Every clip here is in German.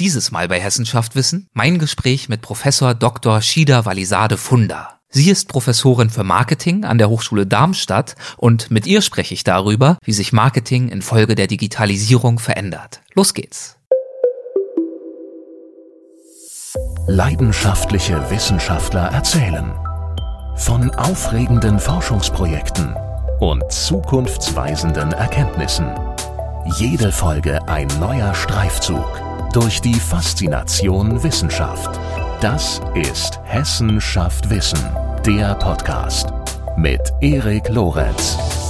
Dieses Mal bei Hessenschaft Wissen mein Gespräch mit Professor Dr. Shida Walisade Funda. Sie ist Professorin für Marketing an der Hochschule Darmstadt und mit ihr spreche ich darüber, wie sich Marketing infolge der Digitalisierung verändert. Los geht's. Leidenschaftliche Wissenschaftler erzählen von aufregenden Forschungsprojekten und zukunftsweisenden Erkenntnissen. Jede Folge ein neuer Streifzug durch die Faszination Wissenschaft. Das ist Hessen schafft Wissen, der Podcast mit Erik Lorenz.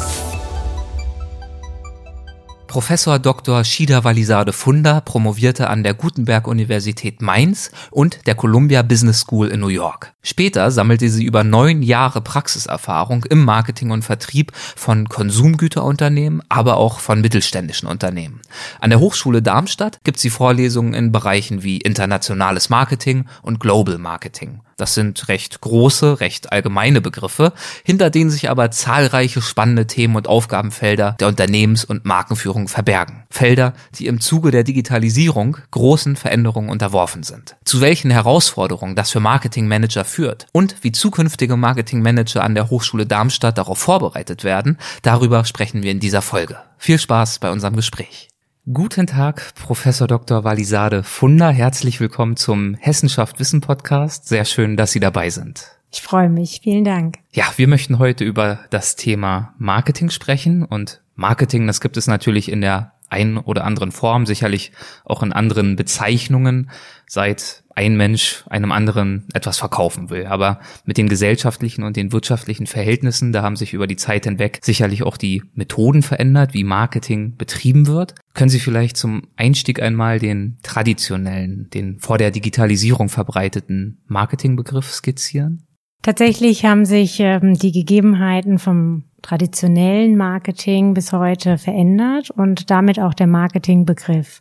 Professor Dr. Shida Walisade Funda promovierte an der Gutenberg Universität Mainz und der Columbia Business School in New York. Später sammelte sie über neun Jahre Praxiserfahrung im Marketing und Vertrieb von Konsumgüterunternehmen, aber auch von mittelständischen Unternehmen. An der Hochschule Darmstadt gibt sie Vorlesungen in Bereichen wie internationales Marketing und Global Marketing. Das sind recht große, recht allgemeine Begriffe, hinter denen sich aber zahlreiche spannende Themen und Aufgabenfelder der Unternehmens- und Markenführung verbergen. Felder, die im Zuge der Digitalisierung großen Veränderungen unterworfen sind. Zu welchen Herausforderungen das für Marketingmanager führt und wie zukünftige Marketingmanager an der Hochschule Darmstadt darauf vorbereitet werden, darüber sprechen wir in dieser Folge. Viel Spaß bei unserem Gespräch. Guten Tag, Professor Dr. Walisade Funder. Herzlich willkommen zum Hessenschaft Wissen Podcast. Sehr schön, dass Sie dabei sind. Ich freue mich. Vielen Dank. Ja, wir möchten heute über das Thema Marketing sprechen und Marketing, das gibt es natürlich in der einen oder anderen Form, sicherlich auch in anderen Bezeichnungen, seit ein Mensch einem anderen etwas verkaufen will. Aber mit den gesellschaftlichen und den wirtschaftlichen Verhältnissen, da haben sich über die Zeit hinweg sicherlich auch die Methoden verändert, wie Marketing betrieben wird. Können Sie vielleicht zum Einstieg einmal den traditionellen, den vor der Digitalisierung verbreiteten Marketingbegriff skizzieren? Tatsächlich haben sich ähm, die Gegebenheiten vom traditionellen Marketing bis heute verändert und damit auch der Marketingbegriff.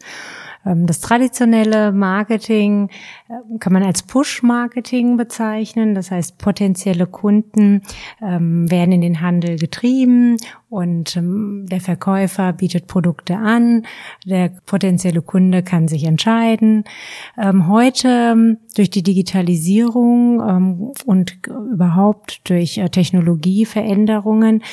Ähm, das traditionelle Marketing äh, kann man als Push-Marketing bezeichnen. Das heißt, potenzielle Kunden ähm, werden in den Handel getrieben und ähm, der Verkäufer bietet Produkte an. Der potenzielle Kunde kann sich entscheiden. Heute durch die Digitalisierung und überhaupt durch äh, Technologieveränderungen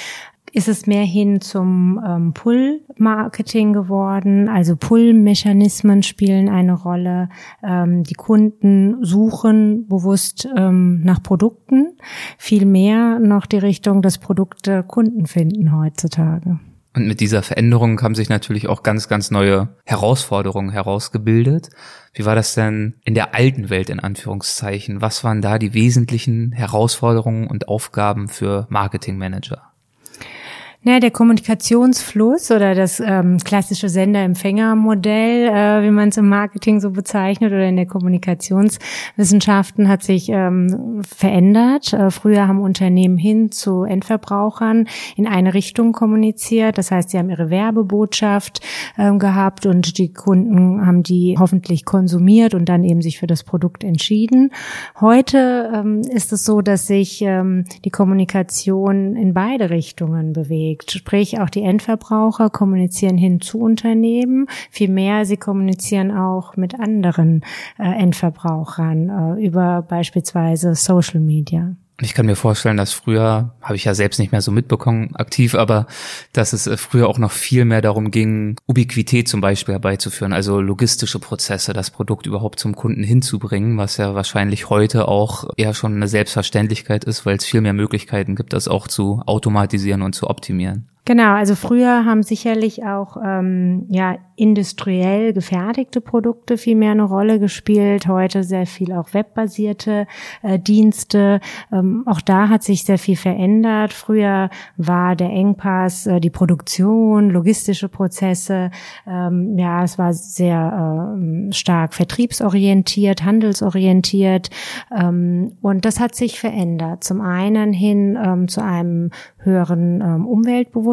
ist es mehr hin zum ähm, Pull-Marketing geworden. Also Pull-Mechanismen spielen eine Rolle. Ähm, die Kunden suchen bewusst ähm, nach Produkten. Viel mehr noch die Richtung, dass Produkte Kunden finden heutzutage. Und mit dieser Veränderung haben sich natürlich auch ganz, ganz neue Herausforderungen herausgebildet. Wie war das denn in der alten Welt in Anführungszeichen? Was waren da die wesentlichen Herausforderungen und Aufgaben für Marketingmanager? Naja, der Kommunikationsfluss oder das ähm, klassische Sender-Empfänger-Modell, äh, wie man es im Marketing so bezeichnet oder in der Kommunikationswissenschaften hat sich ähm, verändert. Äh, früher haben Unternehmen hin zu Endverbrauchern in eine Richtung kommuniziert. Das heißt, sie haben ihre Werbebotschaft ähm, gehabt und die Kunden haben die hoffentlich konsumiert und dann eben sich für das Produkt entschieden. Heute ähm, ist es so, dass sich ähm, die Kommunikation in beide Richtungen bewegt bewegt. Sprich, auch die Endverbraucher kommunizieren hin zu Unternehmen. Vielmehr, sie kommunizieren auch mit anderen äh, Endverbrauchern äh, über beispielsweise Social Media. Ich kann mir vorstellen, dass früher, habe ich ja selbst nicht mehr so mitbekommen, aktiv, aber dass es äh, früher auch noch viel mehr darum ging, Ubiquität zum Beispiel herbeizuführen, also logistische Prozesse, das Produkt überhaupt zum Kunden hinzubringen, was ja wahrscheinlich heute auch eher schon eine Selbstverständlichkeit ist, weil es viel mehr Möglichkeiten gibt, das auch zu automatisieren und zu optimieren. Genau, also früher haben sicherlich auch ähm, ja industriell gefertigte Produkte viel mehr eine Rolle gespielt. Heute sehr viel auch webbasierte äh, Dienste. Ähm, auch da hat sich sehr viel verändert. Früher war der Engpass äh, die Produktion, logistische Prozesse. Ähm, ja, es war sehr äh, stark vertriebsorientiert, handelsorientiert. Ähm, und das hat sich verändert. Zum einen hin ähm, zu einem höheren ähm, Umweltbewusstsein,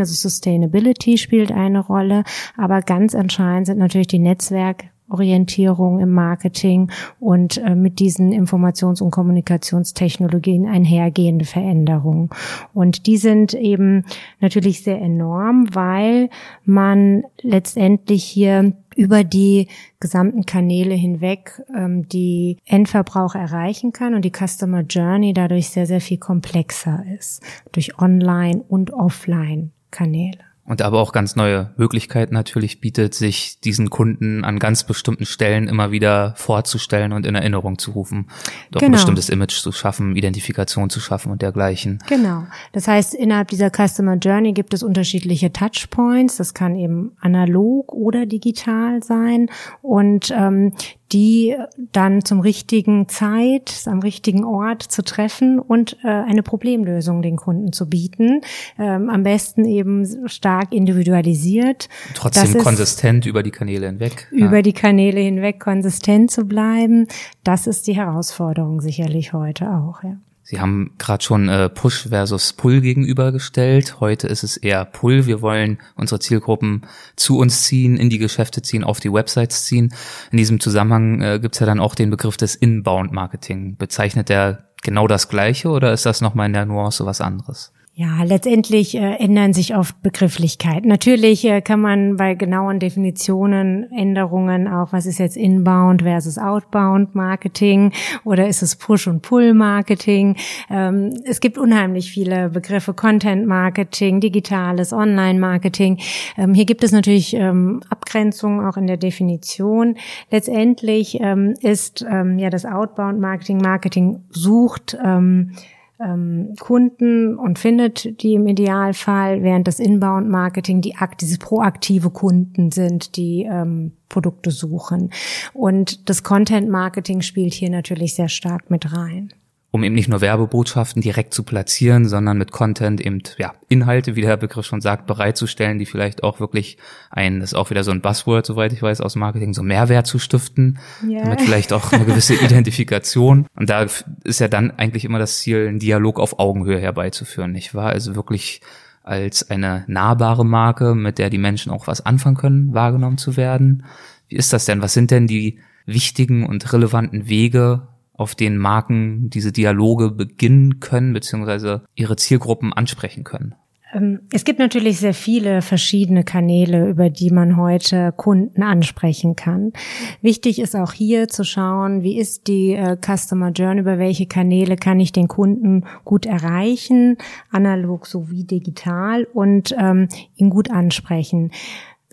also Sustainability spielt eine Rolle, aber ganz entscheidend sind natürlich die Netzwerk Orientierung im Marketing und äh, mit diesen Informations- und Kommunikationstechnologien einhergehende Veränderungen. Und die sind eben natürlich sehr enorm, weil man letztendlich hier über die gesamten Kanäle hinweg ähm, die Endverbraucher erreichen kann und die Customer Journey dadurch sehr, sehr viel komplexer ist durch Online- und Offline-Kanäle und aber auch ganz neue Möglichkeiten natürlich bietet, sich diesen Kunden an ganz bestimmten Stellen immer wieder vorzustellen und in Erinnerung zu rufen, doch genau. ein bestimmtes Image zu schaffen, Identifikation zu schaffen und dergleichen. Genau. Das heißt, innerhalb dieser Customer Journey gibt es unterschiedliche Touchpoints. Das kann eben analog oder digital sein und ähm, die dann zum richtigen Zeit, am richtigen Ort zu treffen und äh, eine Problemlösung den Kunden zu bieten. Ähm, am besten eben stark individualisiert. Trotzdem konsistent über die Kanäle hinweg. Über ja. die Kanäle hinweg konsistent zu bleiben, das ist die Herausforderung sicherlich heute auch. Ja. Sie haben gerade schon äh, Push versus Pull gegenübergestellt. Heute ist es eher Pull. Wir wollen unsere Zielgruppen zu uns ziehen, in die Geschäfte ziehen, auf die Websites ziehen. In diesem Zusammenhang äh, gibt es ja dann auch den Begriff des Inbound-Marketing. Bezeichnet der genau das Gleiche oder ist das nochmal in der Nuance was anderes? Ja, letztendlich äh, ändern sich oft Begrifflichkeiten. Natürlich äh, kann man bei genauen Definitionen Änderungen auch, was ist jetzt Inbound versus Outbound Marketing oder ist es Push- und Pull-Marketing? Ähm, es gibt unheimlich viele Begriffe, Content-Marketing, digitales Online-Marketing. Ähm, hier gibt es natürlich ähm, Abgrenzungen auch in der Definition. Letztendlich ähm, ist ähm, ja das Outbound-Marketing, Marketing sucht ähm, Kunden und findet die im Idealfall, während das Inbound-Marketing die diese proaktive Kunden sind, die ähm, Produkte suchen. Und das Content-Marketing spielt hier natürlich sehr stark mit rein um eben nicht nur Werbebotschaften direkt zu platzieren, sondern mit Content eben ja Inhalte, wie der Begriff schon sagt, bereitzustellen, die vielleicht auch wirklich ein, das ist auch wieder so ein Buzzword, soweit ich weiß, aus Marketing, so Mehrwert zu stiften, yeah. damit vielleicht auch eine gewisse Identifikation. Und da ist ja dann eigentlich immer das Ziel, einen Dialog auf Augenhöhe herbeizuführen, nicht wahr? Also wirklich als eine nahbare Marke, mit der die Menschen auch was anfangen können, wahrgenommen zu werden. Wie ist das denn? Was sind denn die wichtigen und relevanten Wege, auf denen Marken diese Dialoge beginnen können, beziehungsweise ihre Zielgruppen ansprechen können? Ähm, es gibt natürlich sehr viele verschiedene Kanäle, über die man heute Kunden ansprechen kann. Wichtig ist auch hier zu schauen, wie ist die äh, Customer Journey, über welche Kanäle kann ich den Kunden gut erreichen, analog sowie digital und ähm, ihn gut ansprechen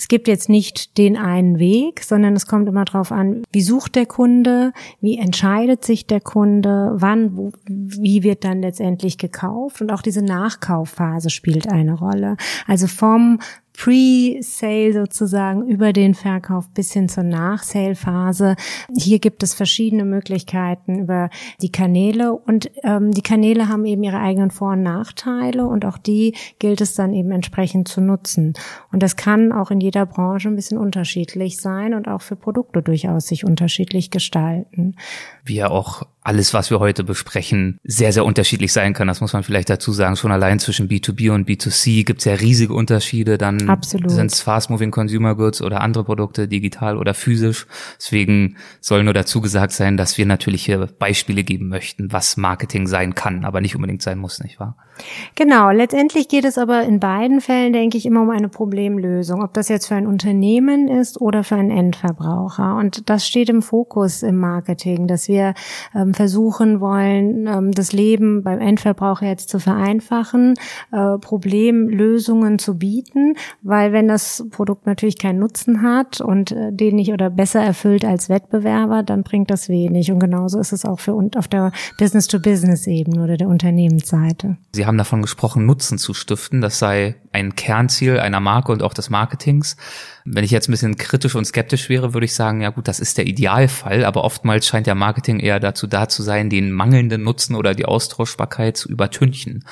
es gibt jetzt nicht den einen Weg, sondern es kommt immer darauf an, wie sucht der Kunde, wie entscheidet sich der Kunde, wann, wo, wie wird dann letztendlich gekauft und auch diese Nachkaufphase spielt eine Rolle. Also vom Pre-Sale sozusagen über den Verkauf bis hin zur Nach-Sale-Phase. Hier gibt es verschiedene Möglichkeiten über die Kanäle und ähm, die Kanäle haben eben ihre eigenen Vor- und Nachteile und auch die gilt es dann eben entsprechend zu nutzen. Und das kann auch in jeder Branche ein bisschen unterschiedlich sein und auch für Produkte durchaus sich unterschiedlich gestalten. Wie ja auch alles, was wir heute besprechen, sehr, sehr unterschiedlich sein kann. Das muss man vielleicht dazu sagen. Schon allein zwischen B2B und B2C gibt es ja riesige Unterschiede. Dann sind es Fast-Moving Consumer Goods oder andere Produkte, digital oder physisch. Deswegen soll nur dazu gesagt sein, dass wir natürlich hier Beispiele geben möchten, was Marketing sein kann, aber nicht unbedingt sein muss, nicht wahr? Genau. Letztendlich geht es aber in beiden Fällen, denke ich, immer um eine Problemlösung. Ob das jetzt für ein Unternehmen ist oder für einen Endverbraucher. Und das steht im Fokus im Marketing, dass wir ähm, ähm, versuchen wollen, ähm, das Leben beim Endverbraucher jetzt zu vereinfachen, äh, Problemlösungen zu bieten, weil wenn das Produkt natürlich keinen Nutzen hat und äh, den nicht oder besser erfüllt als Wettbewerber, dann bringt das wenig. Und genauso ist es auch für und auf der Business-to-Business-Ebene oder der Unternehmensseite. Sie haben davon gesprochen, Nutzen zu stiften. Das sei ein Kernziel einer Marke und auch des Marketings. Wenn ich jetzt ein bisschen kritisch und skeptisch wäre, würde ich sagen, ja gut, das ist der Idealfall, aber oftmals scheint ja Marketing eher dazu da zu sein, den mangelnden Nutzen oder die Austauschbarkeit zu übertünchen.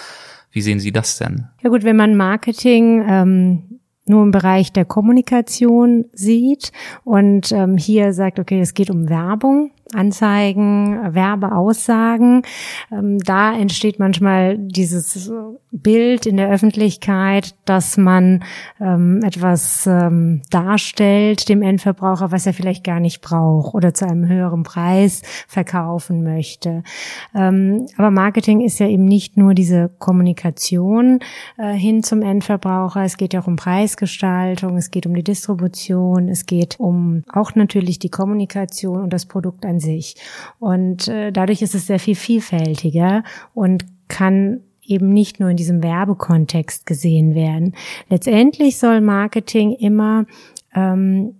Wie sehen Sie das denn? Ja gut, wenn man Marketing ähm, nur im Bereich der Kommunikation sieht und ähm, hier sagt, okay, es geht um Werbung, Anzeigen, Werbeaussagen. Ähm, da entsteht manchmal dieses Bild in der Öffentlichkeit, dass man ähm, etwas ähm, darstellt dem Endverbraucher, was er vielleicht gar nicht braucht oder zu einem höheren Preis verkaufen möchte. Aber Marketing ist ja eben nicht nur diese Kommunikation äh, hin zum Endverbraucher. Es geht ja auch um Preisgestaltung, es geht um die Distribution, es geht um auch natürlich die Kommunikation und das Produkt an sich. Und äh, dadurch ist es sehr viel vielfältiger und kann eben nicht nur in diesem Werbekontext gesehen werden. Letztendlich soll Marketing immer ähm,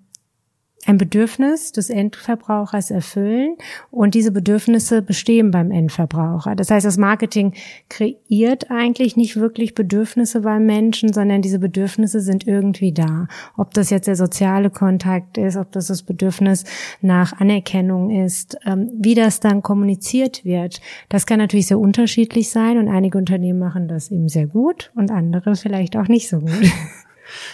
ein Bedürfnis des Endverbrauchers erfüllen und diese Bedürfnisse bestehen beim Endverbraucher. Das heißt, das Marketing kreiert eigentlich nicht wirklich Bedürfnisse beim Menschen, sondern diese Bedürfnisse sind irgendwie da. Ob das jetzt der soziale Kontakt ist, ob das das Bedürfnis nach Anerkennung ist, ähm, wie das dann kommuniziert wird, das kann natürlich sehr unterschiedlich sein und einige Unternehmen machen das eben sehr gut und andere vielleicht auch nicht so gut.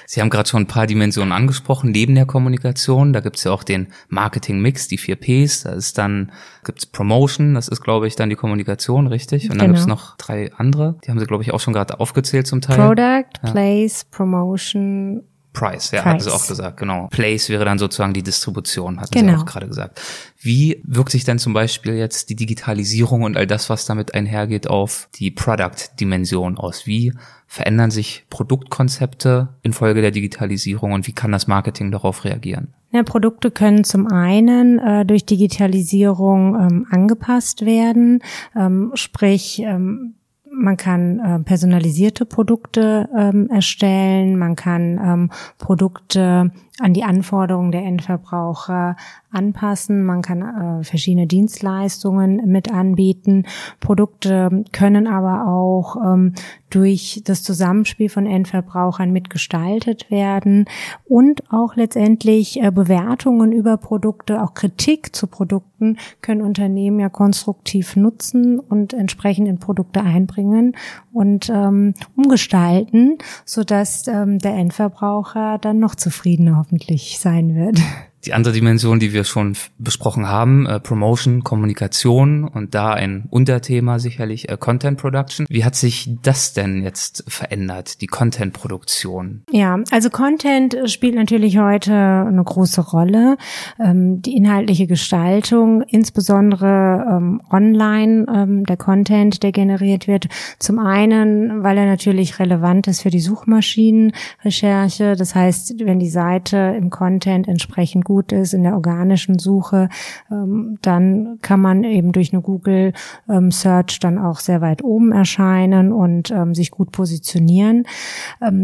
Sie haben gerade schon ein paar Dimensionen angesprochen, neben der Kommunikation. Da gibt's ja auch den Marketing-Mix, die vier Ps. Da ist dann, gibt's Promotion, das ist, glaube ich, dann die Kommunikation, richtig? Und dann genau. gibt's noch drei andere. Die haben Sie, glaube ich, auch schon gerade aufgezählt zum Teil. Product, ja. Place, Promotion, Price, ja, Price. hat sie auch gesagt, genau. Place wäre dann sozusagen die Distribution, hat genau. sie auch gerade gesagt. Wie wirkt sich denn zum Beispiel jetzt die Digitalisierung und all das, was damit einhergeht, auf die Product-Dimension aus? Wie verändern sich Produktkonzepte infolge der Digitalisierung und wie kann das Marketing darauf reagieren? Ja, Produkte können zum einen äh, durch Digitalisierung ähm, angepasst werden, ähm, sprich ähm, man kann äh, personalisierte Produkte ähm, erstellen, man kann ähm, Produkte an die Anforderungen der Endverbraucher anpassen. Man kann äh, verschiedene Dienstleistungen mit anbieten. Produkte können aber auch ähm, durch das Zusammenspiel von Endverbrauchern mitgestaltet werden und auch letztendlich äh, Bewertungen über Produkte, auch Kritik zu Produkten können Unternehmen ja konstruktiv nutzen und entsprechend in Produkte einbringen und ähm, umgestalten, sodass ähm, der Endverbraucher dann noch zufriedener hoffentlich sein wird. Die andere Dimension, die wir schon besprochen haben, äh, Promotion, Kommunikation und da ein Unterthema sicherlich äh, Content Production. Wie hat sich das denn jetzt verändert, die Content Produktion? Ja, also Content spielt natürlich heute eine große Rolle. Ähm, die inhaltliche Gestaltung, insbesondere ähm, online, ähm, der Content, der generiert wird. Zum einen, weil er natürlich relevant ist für die Suchmaschinenrecherche. Das heißt, wenn die Seite im Content entsprechend gut gut ist in der organischen Suche, ähm, dann kann man eben durch eine Google ähm, Search dann auch sehr weit oben erscheinen und ähm, sich gut positionieren.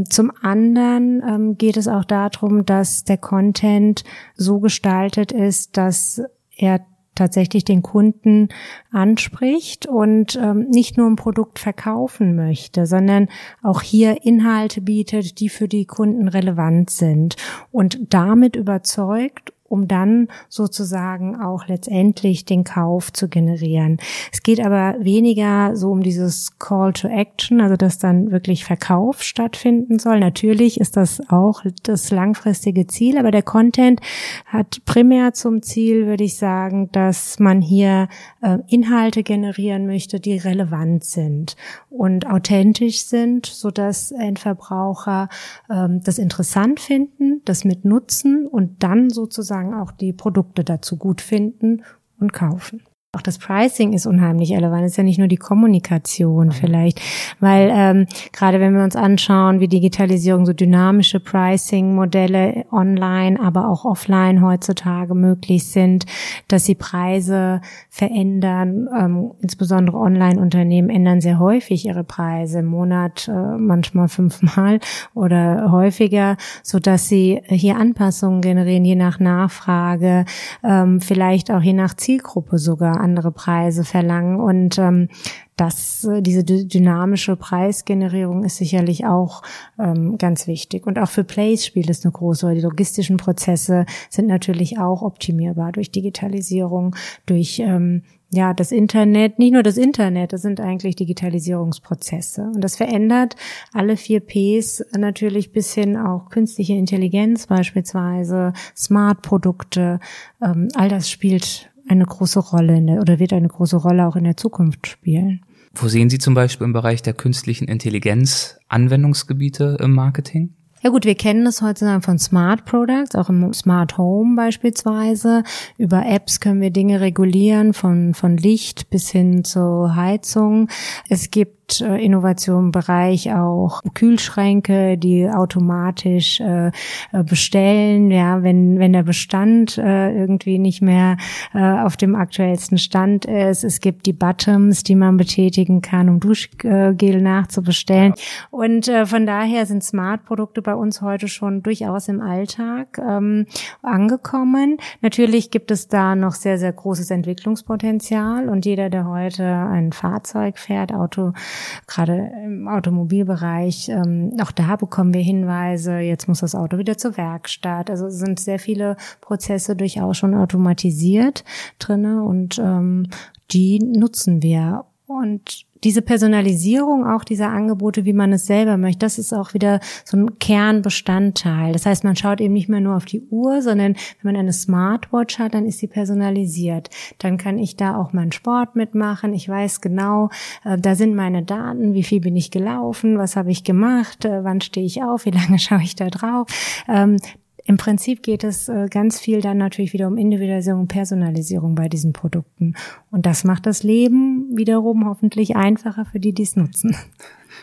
Zum anderen geht es auch darum, dass der Content so gestaltet ist, dass er tatsächlich den Kunden anspricht und ähm, nicht nur ein Produkt verkaufen möchte, sondern auch hier Inhalte bietet, die für die Kunden relevant sind. Und damit überzeugt um dann sozusagen auch letztendlich den Kauf zu generieren. Es geht aber weniger so um dieses Call to Action, also dass dann wirklich Verkauf stattfinden soll. Natürlich ist das auch das langfristige Ziel, aber der Content hat primär zum Ziel, würde ich sagen, dass man hier äh, Inhalte generieren möchte, die relevant sind und authentisch sind, so dass Endverbraucher ähm, das interessant finden, das mit nutzen und dann sozusagen sozusagen auch die Produkte dazu gut finden und kaufen. Auch das Pricing ist unheimlich relevant. Es ist ja nicht nur die Kommunikation mhm. vielleicht, weil ähm, gerade wenn wir uns anschauen, wie Digitalisierung so dynamische Pricing-Modelle online, aber auch offline heutzutage möglich sind, dass sie Preise verändern. Ähm, insbesondere Online-Unternehmen ändern sehr häufig ihre Preise im Monat, äh, manchmal fünfmal oder häufiger, so dass sie hier Anpassungen generieren, je nach Nachfrage, ähm, vielleicht auch je nach Zielgruppe sogar andere Preise verlangen. Und ähm, das, äh, diese dynamische Preisgenerierung ist sicherlich auch ähm, ganz wichtig. Und auch für Plays spielt es eine große Rolle. Die logistischen Prozesse sind natürlich auch optimierbar durch Digitalisierung, durch ähm, ja, das Internet, nicht nur das Internet, das sind eigentlich Digitalisierungsprozesse. Und das verändert alle vier Ps natürlich bis hin auch künstliche Intelligenz beispielsweise, Smart-Produkte, ähm, all das spielt eine große Rolle in der, oder wird eine große Rolle auch in der Zukunft spielen. Wo sehen Sie zum Beispiel im Bereich der künstlichen Intelligenz Anwendungsgebiete im Marketing? Ja gut, wir kennen das heutzutage von Smart Products, auch im Smart Home beispielsweise. Über Apps können wir Dinge regulieren, von, von Licht bis hin zur Heizung. Es gibt äh, Innovation im Bereich auch Kühlschränke, die automatisch äh, äh, bestellen, ja, wenn wenn der Bestand äh, irgendwie nicht mehr äh, auf dem aktuellsten Stand ist. Es gibt die Buttons, die man betätigen kann, um Duschgel nachzubestellen. Und äh, von daher sind Smart-Produkte bei uns heute schon durchaus im Alltag ähm, angekommen. Natürlich gibt es da noch sehr, sehr großes Entwicklungspotenzial und jeder, der heute ein Fahrzeug fährt, Auto, gerade im Automobilbereich, ähm, auch da bekommen wir Hinweise, jetzt muss das Auto wieder zur Werkstatt. Also sind sehr viele Prozesse durchaus schon automatisiert drinne und ähm, die nutzen wir. Und diese Personalisierung auch dieser Angebote, wie man es selber möchte, das ist auch wieder so ein Kernbestandteil. Das heißt, man schaut eben nicht mehr nur auf die Uhr, sondern wenn man eine Smartwatch hat, dann ist sie personalisiert. Dann kann ich da auch meinen Sport mitmachen. Ich weiß genau, äh, da sind meine Daten, wie viel bin ich gelaufen, was habe ich gemacht, äh, wann stehe ich auf, wie lange schaue ich da drauf. Ähm, im Prinzip geht es äh, ganz viel dann natürlich wieder um Individualisierung und Personalisierung bei diesen Produkten. Und das macht das Leben wiederum hoffentlich einfacher für die, die es nutzen.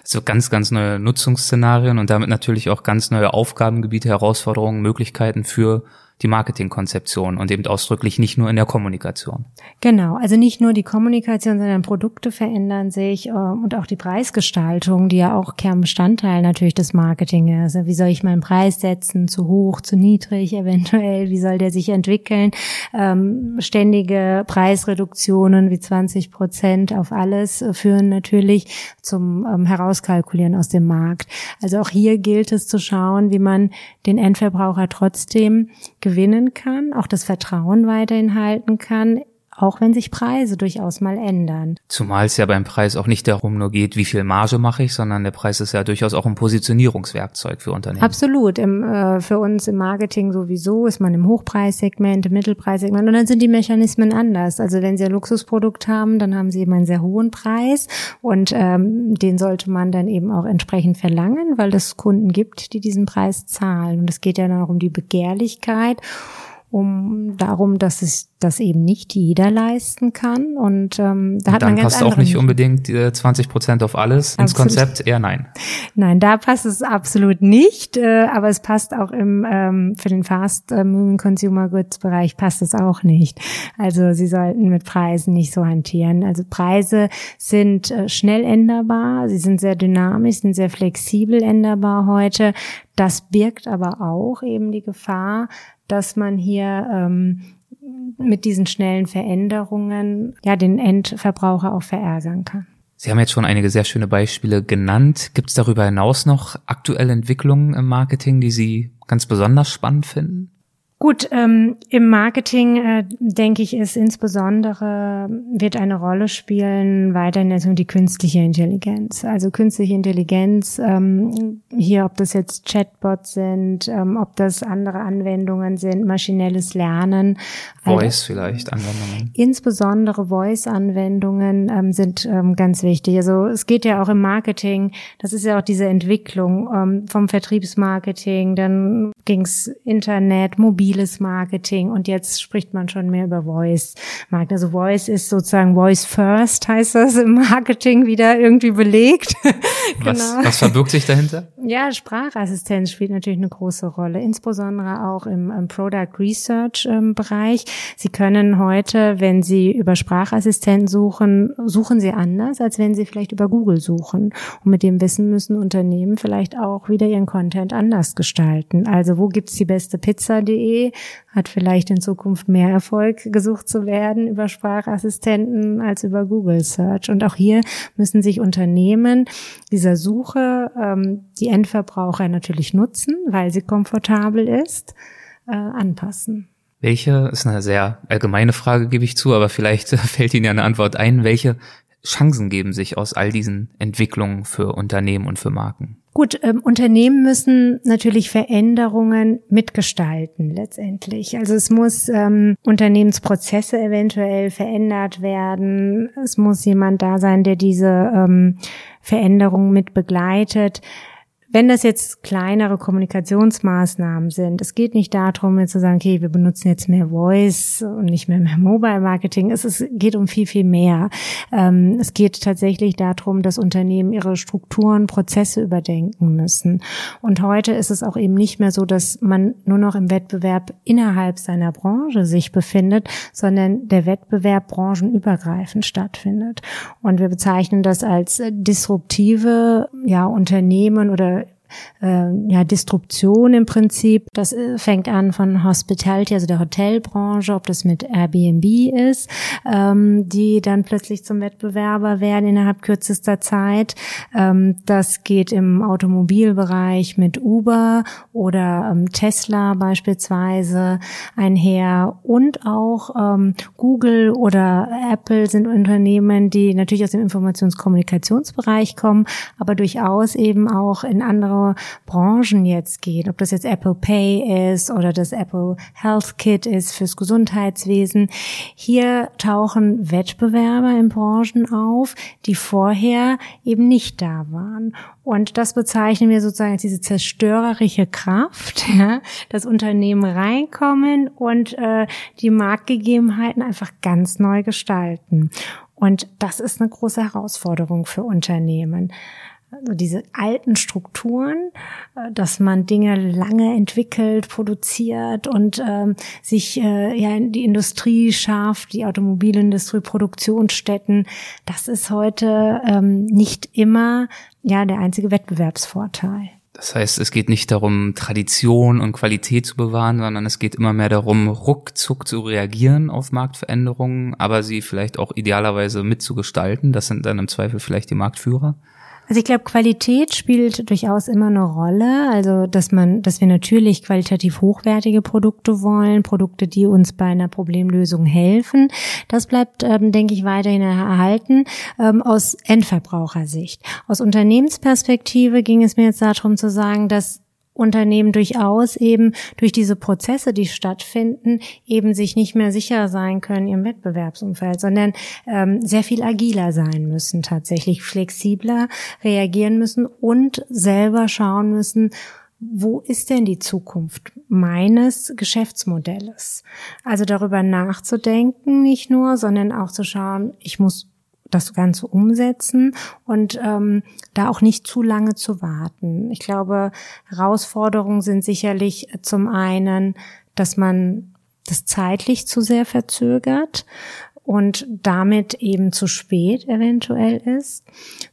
So ganz, ganz neue Nutzungsszenarien und damit natürlich auch ganz neue Aufgabengebiete, Herausforderungen, Möglichkeiten für die Marketingkonzeption und eben ausdrücklich nicht nur in der Kommunikation. Genau, also nicht nur die Kommunikation, sondern Produkte verändern sich äh, und auch die Preisgestaltung, die ja auch Kernbestandteil natürlich des Marketing ist. Wie soll ich meinen Preis setzen? Zu hoch, zu niedrig eventuell? Wie soll der sich entwickeln? Ähm, ständige Preisreduktionen wie 20 Prozent auf alles führen natürlich zum ähm, Herauskalkulieren aus dem Markt. Also auch hier gilt es zu schauen, wie man den Endverbraucher trotzdem gewinnen kann, auch das Vertrauen weiterhin halten kann, auch wenn sich Preise durchaus mal ändern. Zumal es ja beim Preis auch nicht darum nur geht, wie viel Marge mache ich, sondern der Preis ist ja durchaus auch ein Positionierungswerkzeug für Unternehmen. Absolut. Im, äh, für uns im Marketing sowieso ist man im Hochpreissegment, im Mittelpreissegment und dann sind die Mechanismen anders. Also wenn Sie ein Luxusprodukt haben, dann haben Sie eben einen sehr hohen Preis und ähm, den sollte man dann eben auch entsprechend verlangen, weil es Kunden gibt, die diesen Preis zahlen. Und es geht ja dann auch um die Begehrlichkeit um darum, dass es das eben nicht jeder leisten kann. Und ähm, da und hat man ganz passt auch nicht unbedingt äh, 20 Prozent auf alles absolut. ins Konzept. Eher nein. Nein, da passt es absolut nicht. Äh, aber es passt auch im ähm, für den Fast Moving Consumer Goods Bereich passt es auch nicht. Also Sie sollten mit Preisen nicht so hantieren. Also Preise sind äh, schnell änderbar. Sie sind sehr dynamisch, sind sehr flexibel änderbar heute. Das birgt aber auch eben die Gefahr, dass man hier ähm, mit diesen schnellen Veränderungen ja den Endverbraucher auch verärgern kann. Sie haben jetzt schon einige sehr schöne Beispiele genannt. Gibt es darüber hinaus noch aktuelle Entwicklungen im Marketing, die Sie ganz besonders spannend finden? Gut, ähm, im Marketing äh, denke ich, ist insbesondere wird eine Rolle spielen weiterhin also die künstliche Intelligenz. Also künstliche Intelligenz ähm, hier, ob das jetzt Chatbots sind, ähm, ob das andere Anwendungen sind, maschinelles Lernen, Voice also, vielleicht Anwendungen. Insbesondere Voice-Anwendungen ähm, sind ähm, ganz wichtig. Also es geht ja auch im Marketing. Das ist ja auch diese Entwicklung ähm, vom Vertriebsmarketing, dann ging's Internet, mobil mobiles Marketing und jetzt spricht man schon mehr über Voice Marketing. Also Voice ist sozusagen Voice First heißt das im Marketing wieder irgendwie belegt. genau. was, was verbirgt sich dahinter? Ja, Sprachassistenz spielt natürlich eine große Rolle, insbesondere auch im, im Product Research ähm, Bereich. Sie können heute, wenn Sie über Sprachassistenten suchen, suchen Sie anders, als wenn Sie vielleicht über Google suchen. Und mit dem Wissen müssen Unternehmen vielleicht auch wieder ihren Content anders gestalten. Also wo gibt's die beste Pizza.de hat vielleicht in Zukunft mehr Erfolg gesucht zu werden über Sprachassistenten als über Google Search. Und auch hier müssen sich Unternehmen dieser Suche ähm, die Endverbraucher natürlich nutzen, weil sie komfortabel ist, äh, anpassen. Welche, ist eine sehr allgemeine Frage, gebe ich zu, aber vielleicht fällt Ihnen ja eine Antwort ein. Welche Chancen geben sich aus all diesen Entwicklungen für Unternehmen und für Marken? Gut, ähm, Unternehmen müssen natürlich Veränderungen mitgestalten letztendlich. Also es muss ähm, Unternehmensprozesse eventuell verändert werden. Es muss jemand da sein, der diese ähm, Veränderungen mit begleitet. Wenn das jetzt kleinere Kommunikationsmaßnahmen sind, es geht nicht darum, jetzt zu sagen, okay, wir benutzen jetzt mehr Voice und nicht mehr mehr Mobile Marketing. Es, ist, geht um viel, viel mehr. Ähm, es geht tatsächlich darum, dass Unternehmen ihre Strukturen, Prozesse überdenken müssen. Und heute ist es auch eben nicht mehr so, dass man nur noch im Wettbewerb innerhalb seiner Branche sich befindet, sondern der Wettbewerb branchenübergreifend stattfindet. Und wir bezeichnen das als disruptive ja, Unternehmen oder äh, ja, Disruption im Prinzip. Das äh, fängt an von Hospitality, also der Hotelbranche, ob das mit Airbnb ist, ähm, die dann plötzlich zum Wettbewerber werden innerhalb kürzester Zeit. Ähm, das geht im Automobilbereich mit Uber oder ähm, Tesla beispielsweise einher und auch ähm, Google oder Apple sind Unternehmen, die natürlich aus dem Informationskommunikationsbereich kommen, aber durchaus eben auch in andere Branchen jetzt geht, ob das jetzt Apple Pay ist oder das Apple Health Kit ist fürs Gesundheitswesen. Hier tauchen Wettbewerber in Branchen auf, die vorher eben nicht da waren. Und das bezeichnen wir sozusagen als diese zerstörerische Kraft, ja, dass Unternehmen reinkommen und äh, die Marktgegebenheiten einfach ganz neu gestalten. Und das ist eine große Herausforderung für Unternehmen also diese alten Strukturen, äh, dass man Dinge lange entwickelt, produziert und ähm, sich äh, ja in die Industrie schafft, die Automobilindustrie, Produktionsstätten, das ist heute ähm, nicht immer ja der einzige Wettbewerbsvorteil. Das heißt, es geht nicht darum, Tradition und Qualität zu bewahren, sondern es geht immer mehr darum, ruckzuck zu reagieren auf Marktveränderungen, aber sie vielleicht auch idealerweise mitzugestalten. Das sind dann im Zweifel vielleicht die Marktführer. Also ich glaube, Qualität spielt durchaus immer eine Rolle. Also dass man, dass wir natürlich qualitativ hochwertige Produkte wollen, Produkte, die uns bei einer Problemlösung helfen. Das bleibt, ähm, denke ich, weiterhin erhalten ähm, aus Endverbrauchersicht. Aus Unternehmensperspektive ging es mir jetzt darum zu sagen, dass Unternehmen durchaus eben durch diese Prozesse, die stattfinden, eben sich nicht mehr sicher sein können im Wettbewerbsumfeld, sondern ähm, sehr viel agiler sein müssen, tatsächlich flexibler reagieren müssen und selber schauen müssen, wo ist denn die Zukunft meines Geschäftsmodells? Also darüber nachzudenken, nicht nur, sondern auch zu schauen, ich muss das Ganze umsetzen und ähm, da auch nicht zu lange zu warten. Ich glaube, Herausforderungen sind sicherlich zum einen, dass man das zeitlich zu sehr verzögert und damit eben zu spät eventuell ist.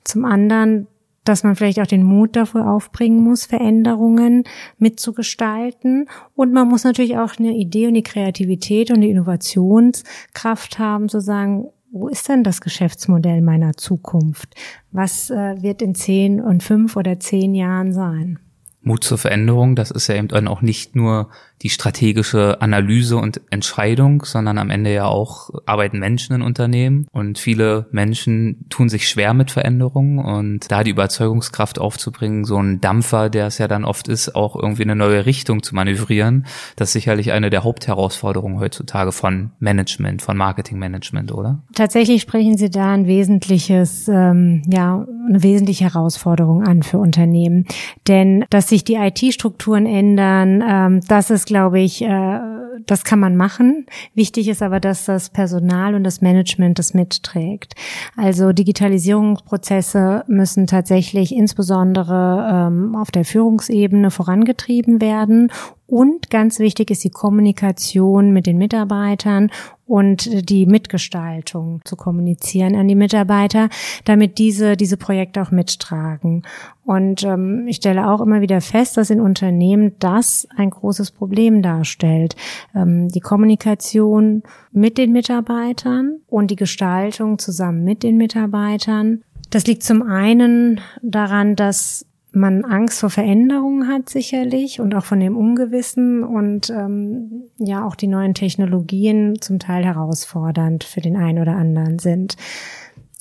Zum anderen, dass man vielleicht auch den Mut dafür aufbringen muss, Veränderungen mitzugestalten. Und man muss natürlich auch eine Idee und die Kreativität und die Innovationskraft haben, zu sagen, wo ist denn das Geschäftsmodell meiner Zukunft? Was äh, wird in zehn und fünf oder zehn Jahren sein? Mut zur Veränderung, das ist ja eben dann auch nicht nur die strategische Analyse und Entscheidung, sondern am Ende ja auch arbeiten Menschen in Unternehmen. Und viele Menschen tun sich schwer mit Veränderungen. Und da die Überzeugungskraft aufzubringen, so ein Dampfer, der es ja dann oft ist, auch irgendwie eine neue Richtung zu manövrieren, das ist sicherlich eine der Hauptherausforderungen heutzutage von Management, von Marketingmanagement, oder? Tatsächlich sprechen Sie da ein wesentliches, ähm, ja, eine wesentliche Herausforderung an für Unternehmen, denn dass sich die IT-Strukturen ändern, ähm, dass es glaube ich, äh, das kann man machen. Wichtig ist aber, dass das Personal und das Management das mitträgt. Also Digitalisierungsprozesse müssen tatsächlich insbesondere ähm, auf der Führungsebene vorangetrieben werden und ganz wichtig ist die Kommunikation mit den Mitarbeitern und die Mitgestaltung zu kommunizieren an die Mitarbeiter, damit diese diese Projekte auch mittragen. Und ähm, ich stelle auch immer wieder fest, dass in Unternehmen das ein großes Problem darstellt. Ähm, die Kommunikation mit den Mitarbeitern und die Gestaltung zusammen mit den Mitarbeitern. Das liegt zum einen daran, dass man Angst vor Veränderungen hat sicherlich und auch von dem Ungewissen und ähm, ja auch die neuen Technologien zum Teil herausfordernd für den einen oder anderen sind.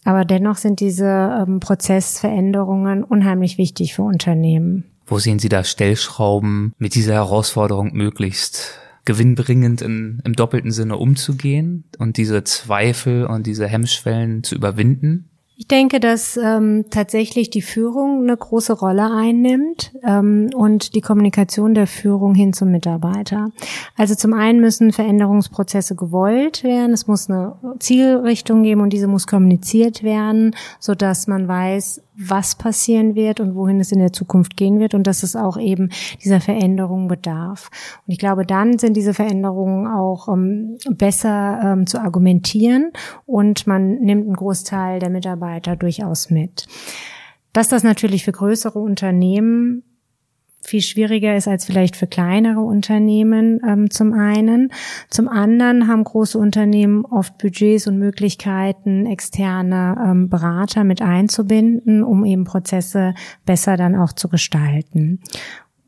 Aber dennoch sind diese ähm, Prozessveränderungen unheimlich wichtig für Unternehmen. Wo sehen Sie da Stellschrauben, mit dieser Herausforderung möglichst gewinnbringend in, im doppelten Sinne umzugehen und diese Zweifel und diese Hemmschwellen zu überwinden? Ich denke, dass ähm, tatsächlich die Führung eine große Rolle einnimmt ähm, und die Kommunikation der Führung hin zum Mitarbeiter. Also zum einen müssen Veränderungsprozesse gewollt werden, es muss eine Zielrichtung geben und diese muss kommuniziert werden, so dass man weiß, was passieren wird und wohin es in der Zukunft gehen wird und dass es auch eben dieser Veränderung bedarf. Und ich glaube, dann sind diese Veränderungen auch ähm, besser ähm, zu argumentieren und man nimmt einen Großteil der Mitarbeiter durchaus mit. Dass das natürlich für größere Unternehmen viel schwieriger ist als vielleicht für kleinere Unternehmen ähm, zum einen. Zum anderen haben große Unternehmen oft Budgets und Möglichkeiten, externe ähm, Berater mit einzubinden, um eben Prozesse besser dann auch zu gestalten.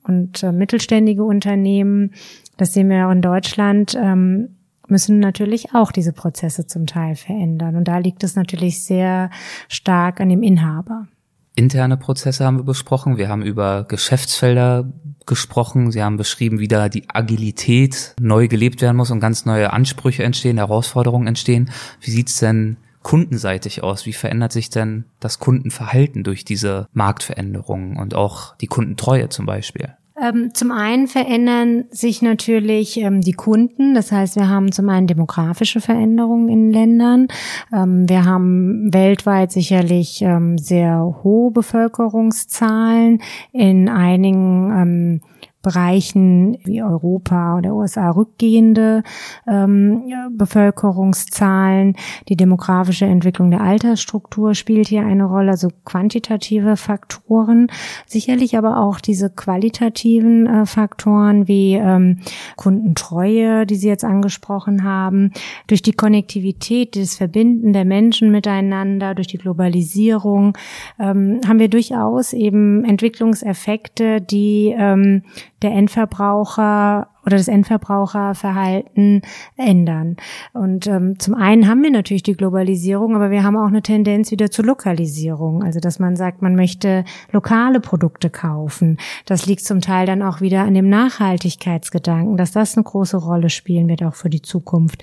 Und äh, mittelständige Unternehmen, das sehen wir auch in Deutschland, ähm, müssen natürlich auch diese Prozesse zum Teil verändern. Und da liegt es natürlich sehr stark an dem Inhaber. Interne Prozesse haben wir besprochen. Wir haben über Geschäftsfelder gesprochen. Sie haben beschrieben, wie da die Agilität neu gelebt werden muss und ganz neue Ansprüche entstehen, Herausforderungen entstehen. Wie sieht's denn kundenseitig aus? Wie verändert sich denn das Kundenverhalten durch diese Marktveränderungen und auch die Kundentreue zum Beispiel? Ähm, zum einen verändern sich natürlich ähm, die Kunden. Das heißt, wir haben zum einen demografische Veränderungen in Ländern. Ähm, wir haben weltweit sicherlich sehr hohe Bevölkerungszahlen. In einigen Bereichen wie Europa oder USA rückgehende ähm, Bevölkerungszahlen. Die demografische Entwicklung der Altersstruktur spielt hier eine Rolle, also quantitative Faktoren. Sicherlich aber auch diese qualitativen äh, Faktoren wie ähm, Kundentreue, die Sie jetzt angesprochen haben, durch die Konnektivität, das Verbinden der Menschen miteinander, durch die Globalisierung, ähm, haben wir durchaus eben Entwicklungseffekte, die ähm, der Endverbraucher oder das Endverbraucherverhalten ändern. Und ähm, zum einen haben wir natürlich die Globalisierung, aber wir haben auch eine Tendenz wieder zur Lokalisierung. Also dass man sagt, man möchte lokale Produkte kaufen. Das liegt zum Teil dann auch wieder an dem Nachhaltigkeitsgedanken, dass das eine große Rolle spielen wird auch für die Zukunft.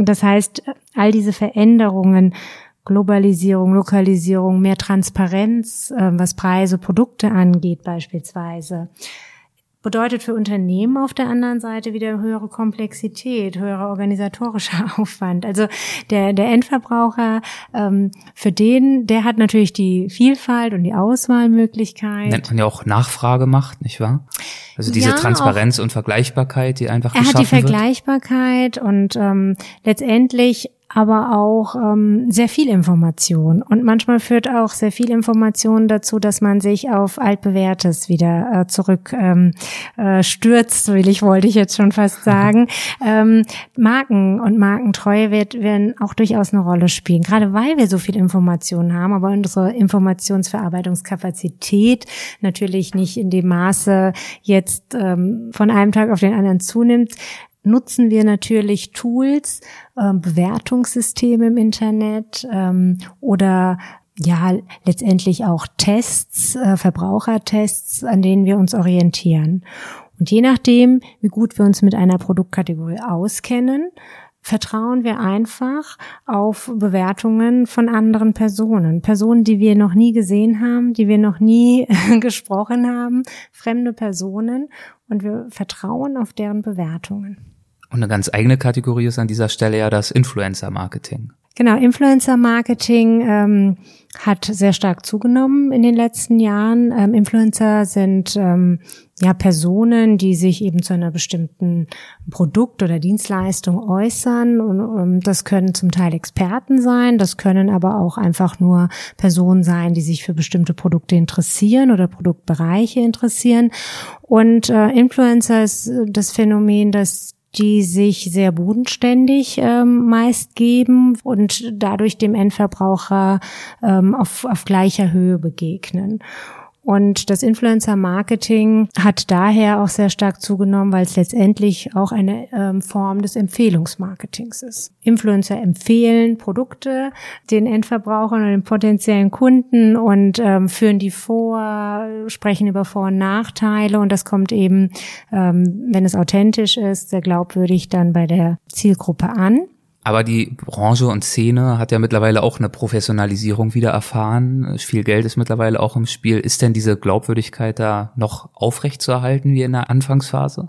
Das heißt, all diese Veränderungen Globalisierung, Lokalisierung, mehr Transparenz, äh, was Preise, Produkte angeht beispielsweise bedeutet für Unternehmen auf der anderen Seite wieder höhere Komplexität, höherer organisatorischer Aufwand. Also der, der Endverbraucher, ähm, für den, der hat natürlich die Vielfalt und die Auswahlmöglichkeit. Nennt man ja auch Nachfragemacht, nicht wahr? Also diese ja, Transparenz und Vergleichbarkeit, die einfach Er hat die Vergleichbarkeit wird. und ähm, letztendlich aber auch ähm, sehr viel Information. Und manchmal führt auch sehr viel Information dazu, dass man sich auf altbewährtes wieder äh, zurück ähm, äh, stürzt, will ich, wollte ich jetzt schon fast sagen. ähm, Marken und Markentreue wird, werden auch durchaus eine Rolle spielen, gerade weil wir so viel Information haben, aber unsere Informationsverarbeitungskapazität natürlich nicht in dem Maße jetzt ähm, von einem Tag auf den anderen zunimmt, nutzen wir natürlich Tools, äh, Bewertungssysteme im Internet ähm, oder ja letztendlich auch Tests, äh, Verbrauchertests, an denen wir uns orientieren. Und je nachdem, wie gut wir uns mit einer Produktkategorie auskennen, vertrauen wir einfach auf Bewertungen von anderen Personen. Personen, die wir noch nie gesehen haben, die wir noch nie gesprochen haben, fremde Personen. Und wir vertrauen auf deren Bewertungen. Und eine ganz eigene Kategorie ist an dieser Stelle ja das Influencer-Marketing. Genau, Influencer-Marketing ähm, hat sehr stark zugenommen in den letzten Jahren. Ähm, Influencer sind ähm, ja Personen, die sich eben zu einer bestimmten Produkt oder Dienstleistung äußern. Und ähm, das können zum Teil Experten sein, das können aber auch einfach nur Personen sein, die sich für bestimmte Produkte interessieren oder Produktbereiche interessieren. Und äh, Influencer ist das Phänomen, dass die sich sehr bodenständig ähm, meist geben und dadurch dem Endverbraucher ähm, auf, auf gleicher Höhe begegnen. Und das Influencer-Marketing hat daher auch sehr stark zugenommen, weil es letztendlich auch eine ähm, Form des Empfehlungsmarketings ist. Influencer empfehlen Produkte den Endverbrauchern und den potenziellen Kunden und ähm, führen die vor, sprechen über Vor- und Nachteile und das kommt eben, ähm, wenn es authentisch ist, sehr glaubwürdig dann bei der Zielgruppe an. Aber die Branche und Szene hat ja mittlerweile auch eine Professionalisierung wieder erfahren. Viel Geld ist mittlerweile auch im Spiel. Ist denn diese Glaubwürdigkeit da noch aufrechtzuerhalten wie in der Anfangsphase?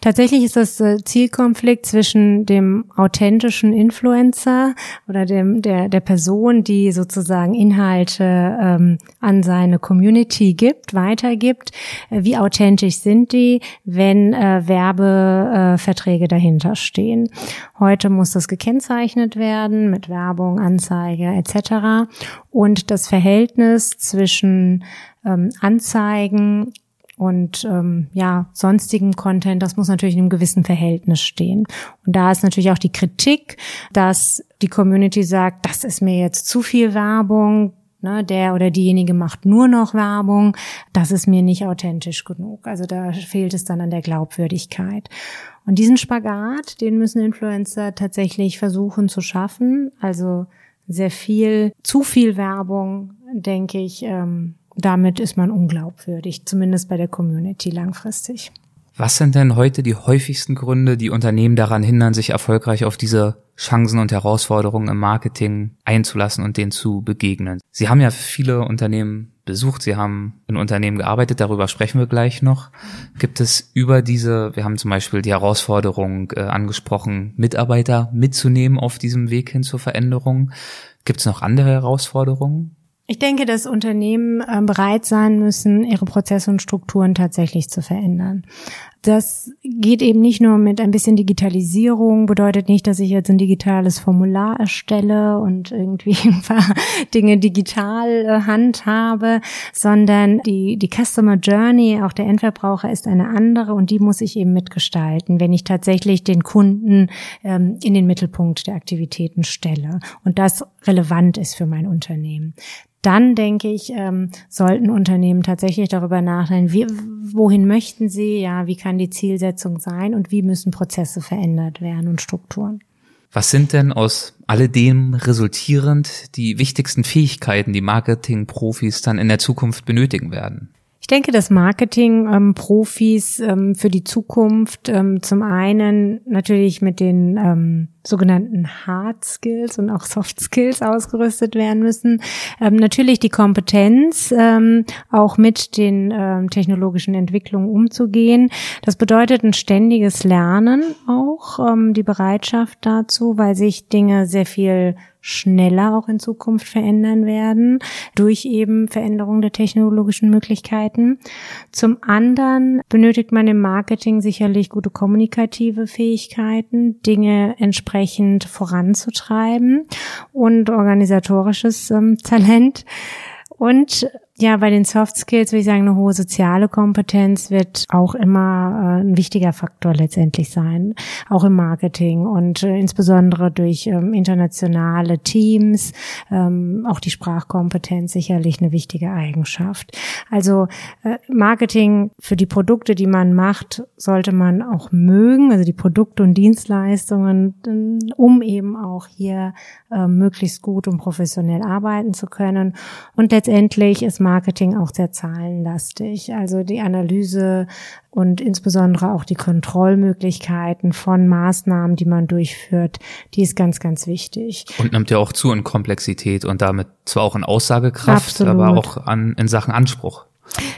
Tatsächlich ist das äh, Zielkonflikt zwischen dem authentischen Influencer oder dem der der Person, die sozusagen Inhalte ähm, an seine Community gibt, weitergibt. Äh, wie authentisch sind die, wenn äh, Werbeverträge äh, dahinter stehen? Heute muss das gekennzeichnet werden mit Werbung, Anzeige etc. Und das Verhältnis zwischen ähm, Anzeigen und ähm, ja sonstigen Content, das muss natürlich in einem gewissen Verhältnis stehen. Und da ist natürlich auch die Kritik, dass die Community sagt, das ist mir jetzt zu viel Werbung, ne, der oder diejenige macht nur noch Werbung, das ist mir nicht authentisch genug. Also da fehlt es dann an der Glaubwürdigkeit. Und diesen Spagat, den müssen Influencer tatsächlich versuchen zu schaffen. Also sehr viel, zu viel Werbung, denke ich, ähm, damit ist man unglaubwürdig, zumindest bei der Community langfristig. Was sind denn heute die häufigsten Gründe, die Unternehmen daran hindern, sich erfolgreich auf diese Chancen und Herausforderungen im Marketing einzulassen und denen zu begegnen? Sie haben ja viele Unternehmen besucht, Sie haben in Unternehmen gearbeitet, darüber sprechen wir gleich noch. Gibt es über diese, wir haben zum Beispiel die Herausforderung äh, angesprochen, Mitarbeiter mitzunehmen auf diesem Weg hin zur Veränderung. Gibt es noch andere Herausforderungen? Ich denke, dass Unternehmen äh, bereit sein müssen, ihre Prozesse und Strukturen tatsächlich zu verändern. Das geht eben nicht nur mit ein bisschen Digitalisierung, bedeutet nicht, dass ich jetzt ein digitales Formular erstelle und irgendwie ein paar Dinge digital äh, handhabe, sondern die, die Customer Journey, auch der Endverbraucher ist eine andere und die muss ich eben mitgestalten, wenn ich tatsächlich den Kunden ähm, in den Mittelpunkt der Aktivitäten stelle und das relevant ist für mein Unternehmen. Dann denke ich, ähm, sollten Unternehmen tatsächlich darüber nachdenken, wie, wohin möchten sie, ja, wie kann die Zielsetzung sein und wie müssen Prozesse verändert werden und Strukturen. Was sind denn aus alledem resultierend die wichtigsten Fähigkeiten, die Marketingprofis dann in der Zukunft benötigen werden? Ich denke, dass Marketing-Profis ähm, ähm, für die Zukunft ähm, zum einen natürlich mit den sogenannten Hard Skills und auch Soft Skills ausgerüstet werden müssen. Ähm, natürlich die Kompetenz, ähm, auch mit den ähm, technologischen Entwicklungen umzugehen. Das bedeutet ein ständiges Lernen auch, ähm, die Bereitschaft dazu, weil sich Dinge sehr viel schneller auch in Zukunft verändern werden durch eben Veränderung der technologischen Möglichkeiten. Zum anderen benötigt man im Marketing sicherlich gute kommunikative Fähigkeiten, Dinge entsprechend voranzutreiben und organisatorisches ähm, Talent. Und ja, bei den Soft Skills würde ich sagen, eine hohe soziale Kompetenz wird auch immer äh, ein wichtiger Faktor letztendlich sein, auch im Marketing und äh, insbesondere durch ähm, internationale Teams, ähm, auch die Sprachkompetenz sicherlich eine wichtige Eigenschaft. Also äh, Marketing für die Produkte, die man macht, sollte man auch mögen, also die Produkte und Dienstleistungen, um eben auch hier möglichst gut und professionell arbeiten zu können. Und letztendlich ist Marketing auch sehr zahlenlastig. Also die Analyse und insbesondere auch die Kontrollmöglichkeiten von Maßnahmen, die man durchführt, die ist ganz, ganz wichtig. Und nimmt ja auch zu in Komplexität und damit zwar auch in Aussagekraft, Absolut. aber auch an, in Sachen Anspruch.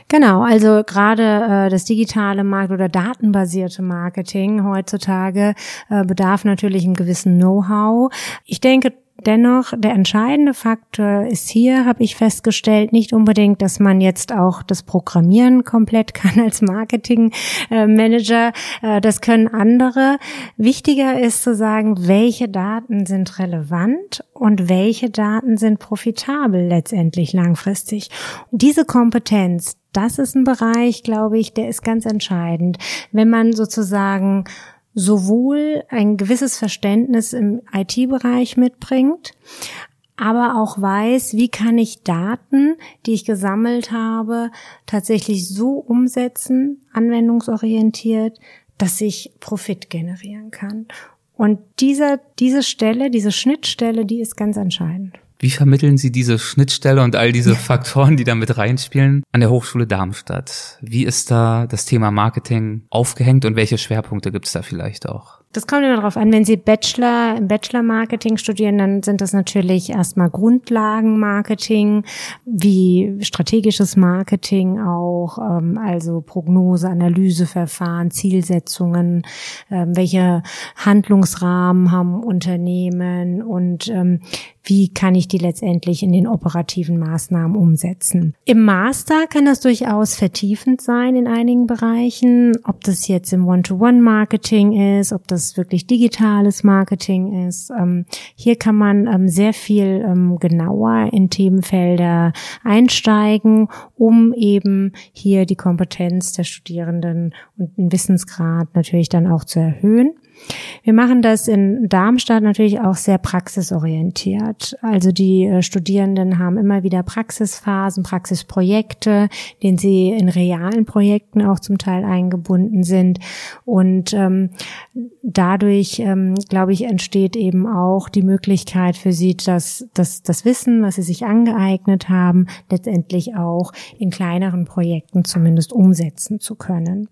Genau, also gerade äh, das digitale Markt oder datenbasierte Marketing heutzutage äh, bedarf natürlich einem gewissen Know-how. Ich denke, Dennoch, der entscheidende Faktor ist hier, habe ich festgestellt, nicht unbedingt, dass man jetzt auch das Programmieren komplett kann als Marketingmanager. Äh, das können andere. Wichtiger ist zu sagen, welche Daten sind relevant und welche Daten sind profitabel letztendlich langfristig. Diese Kompetenz, das ist ein Bereich, glaube ich, der ist ganz entscheidend. Wenn man sozusagen sowohl ein gewisses Verständnis im IT-Bereich mitbringt, aber auch weiß, wie kann ich Daten, die ich gesammelt habe, tatsächlich so umsetzen, anwendungsorientiert, dass ich Profit generieren kann. Und dieser, diese Stelle, diese Schnittstelle, die ist ganz entscheidend. Wie vermitteln Sie diese Schnittstelle und all diese Faktoren, die da mit reinspielen, an der Hochschule Darmstadt? Wie ist da das Thema Marketing aufgehängt und welche Schwerpunkte gibt es da vielleicht auch? Das kommt immer darauf an, wenn Sie Bachelor im Bachelor Marketing studieren, dann sind das natürlich erstmal Grundlagenmarketing, wie strategisches Marketing auch, ähm, also Prognose, Analyseverfahren, Zielsetzungen, ähm, welche Handlungsrahmen haben Unternehmen und ähm, wie kann ich die letztendlich in den operativen Maßnahmen umsetzen. Im Master kann das durchaus vertiefend sein in einigen Bereichen, ob das jetzt im One-to-One-Marketing ist, ob das wirklich digitales Marketing ist. Ähm, hier kann man ähm, sehr viel ähm, genauer in Themenfelder einsteigen, um eben hier die Kompetenz der Studierenden und den Wissensgrad natürlich dann auch zu erhöhen. Wir machen das in Darmstadt natürlich auch sehr praxisorientiert. Also die äh, Studierenden haben immer wieder Praxisphasen, Praxisprojekte, denen sie in realen Projekten auch zum Teil eingebunden sind. Und ähm, dadurch, ähm, glaube ich, entsteht eben auch die Möglichkeit für sie, dass, dass das Wissen, was sie sich angeeignet haben, letztendlich auch in kleineren Projekten zumindest umsetzen zu können.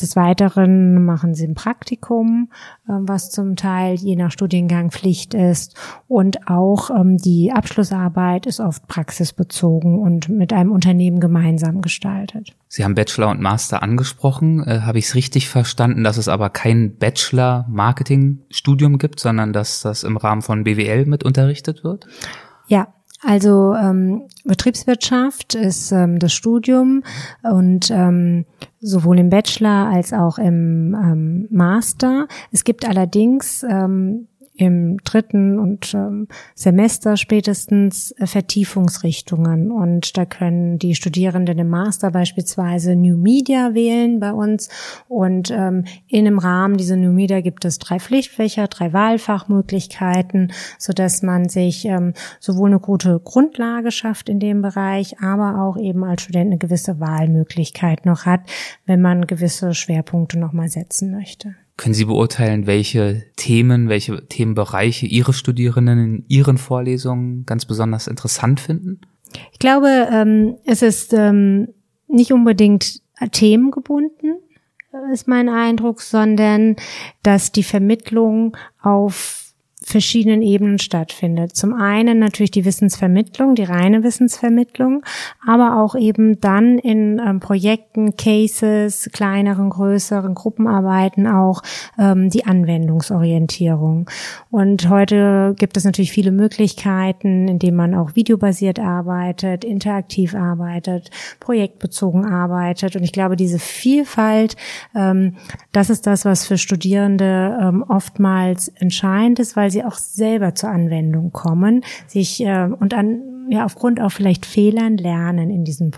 Des Weiteren machen sie ein Praktikum, ähm, was zum Teil je nach Studiengang Pflicht ist. Und auch ähm, die Abschlussarbeit ist oft praxisbezogen und mit einem Unternehmen gemeinsam gestaltet. Sie haben Bachelor und Master angesprochen. Äh, Habe ich es richtig verstanden, dass es aber kein Bachelor-Marketing-Studium gibt, sondern dass das im Rahmen von BWL mit unterrichtet wird? Ja, also ähm, Betriebswirtschaft ist ähm, das Studium und ähm, sowohl im Bachelor als auch im ähm, Master. Es gibt allerdings ähm, im dritten und ähm, Semester spätestens äh, Vertiefungsrichtungen. Und da können die Studierenden im Master beispielsweise New Media wählen bei uns. Und ähm, in einem Rahmen dieser New Media gibt es drei Pflichtfächer, drei Wahlfachmöglichkeiten, so dass man sich ähm, sowohl eine gute Grundlage schafft in dem Bereich, aber auch eben als Student eine gewisse Wahlmöglichkeit noch hat, wenn man gewisse Schwerpunkte nochmal setzen möchte. Können Sie beurteilen, welche Themen, welche Themenbereiche Ihre Studierenden in Ihren Vorlesungen ganz besonders interessant finden? Ich glaube, ähm, es ist ähm, nicht unbedingt themengebunden, äh, ist mein Eindruck, sondern dass die Vermittlung auf verschiedenen Ebenen stattfindet. Zum einen natürlich die Wissensvermittlung, die reine Wissensvermittlung, aber auch eben dann in ähm, Projekten, Cases, kleineren, größeren Gruppenarbeiten auch ähm, die Anwendungsorientierung. Und heute gibt es natürlich viele Möglichkeiten, indem man auch videobasiert arbeitet, interaktiv arbeitet, projektbezogen arbeitet. Und ich glaube, diese Vielfalt, ähm, das ist das, was für Studierende ähm, oftmals entscheidend ist, weil sie auch selber zur Anwendung kommen, sich äh, und an ja aufgrund auch vielleicht Fehlern lernen in diesen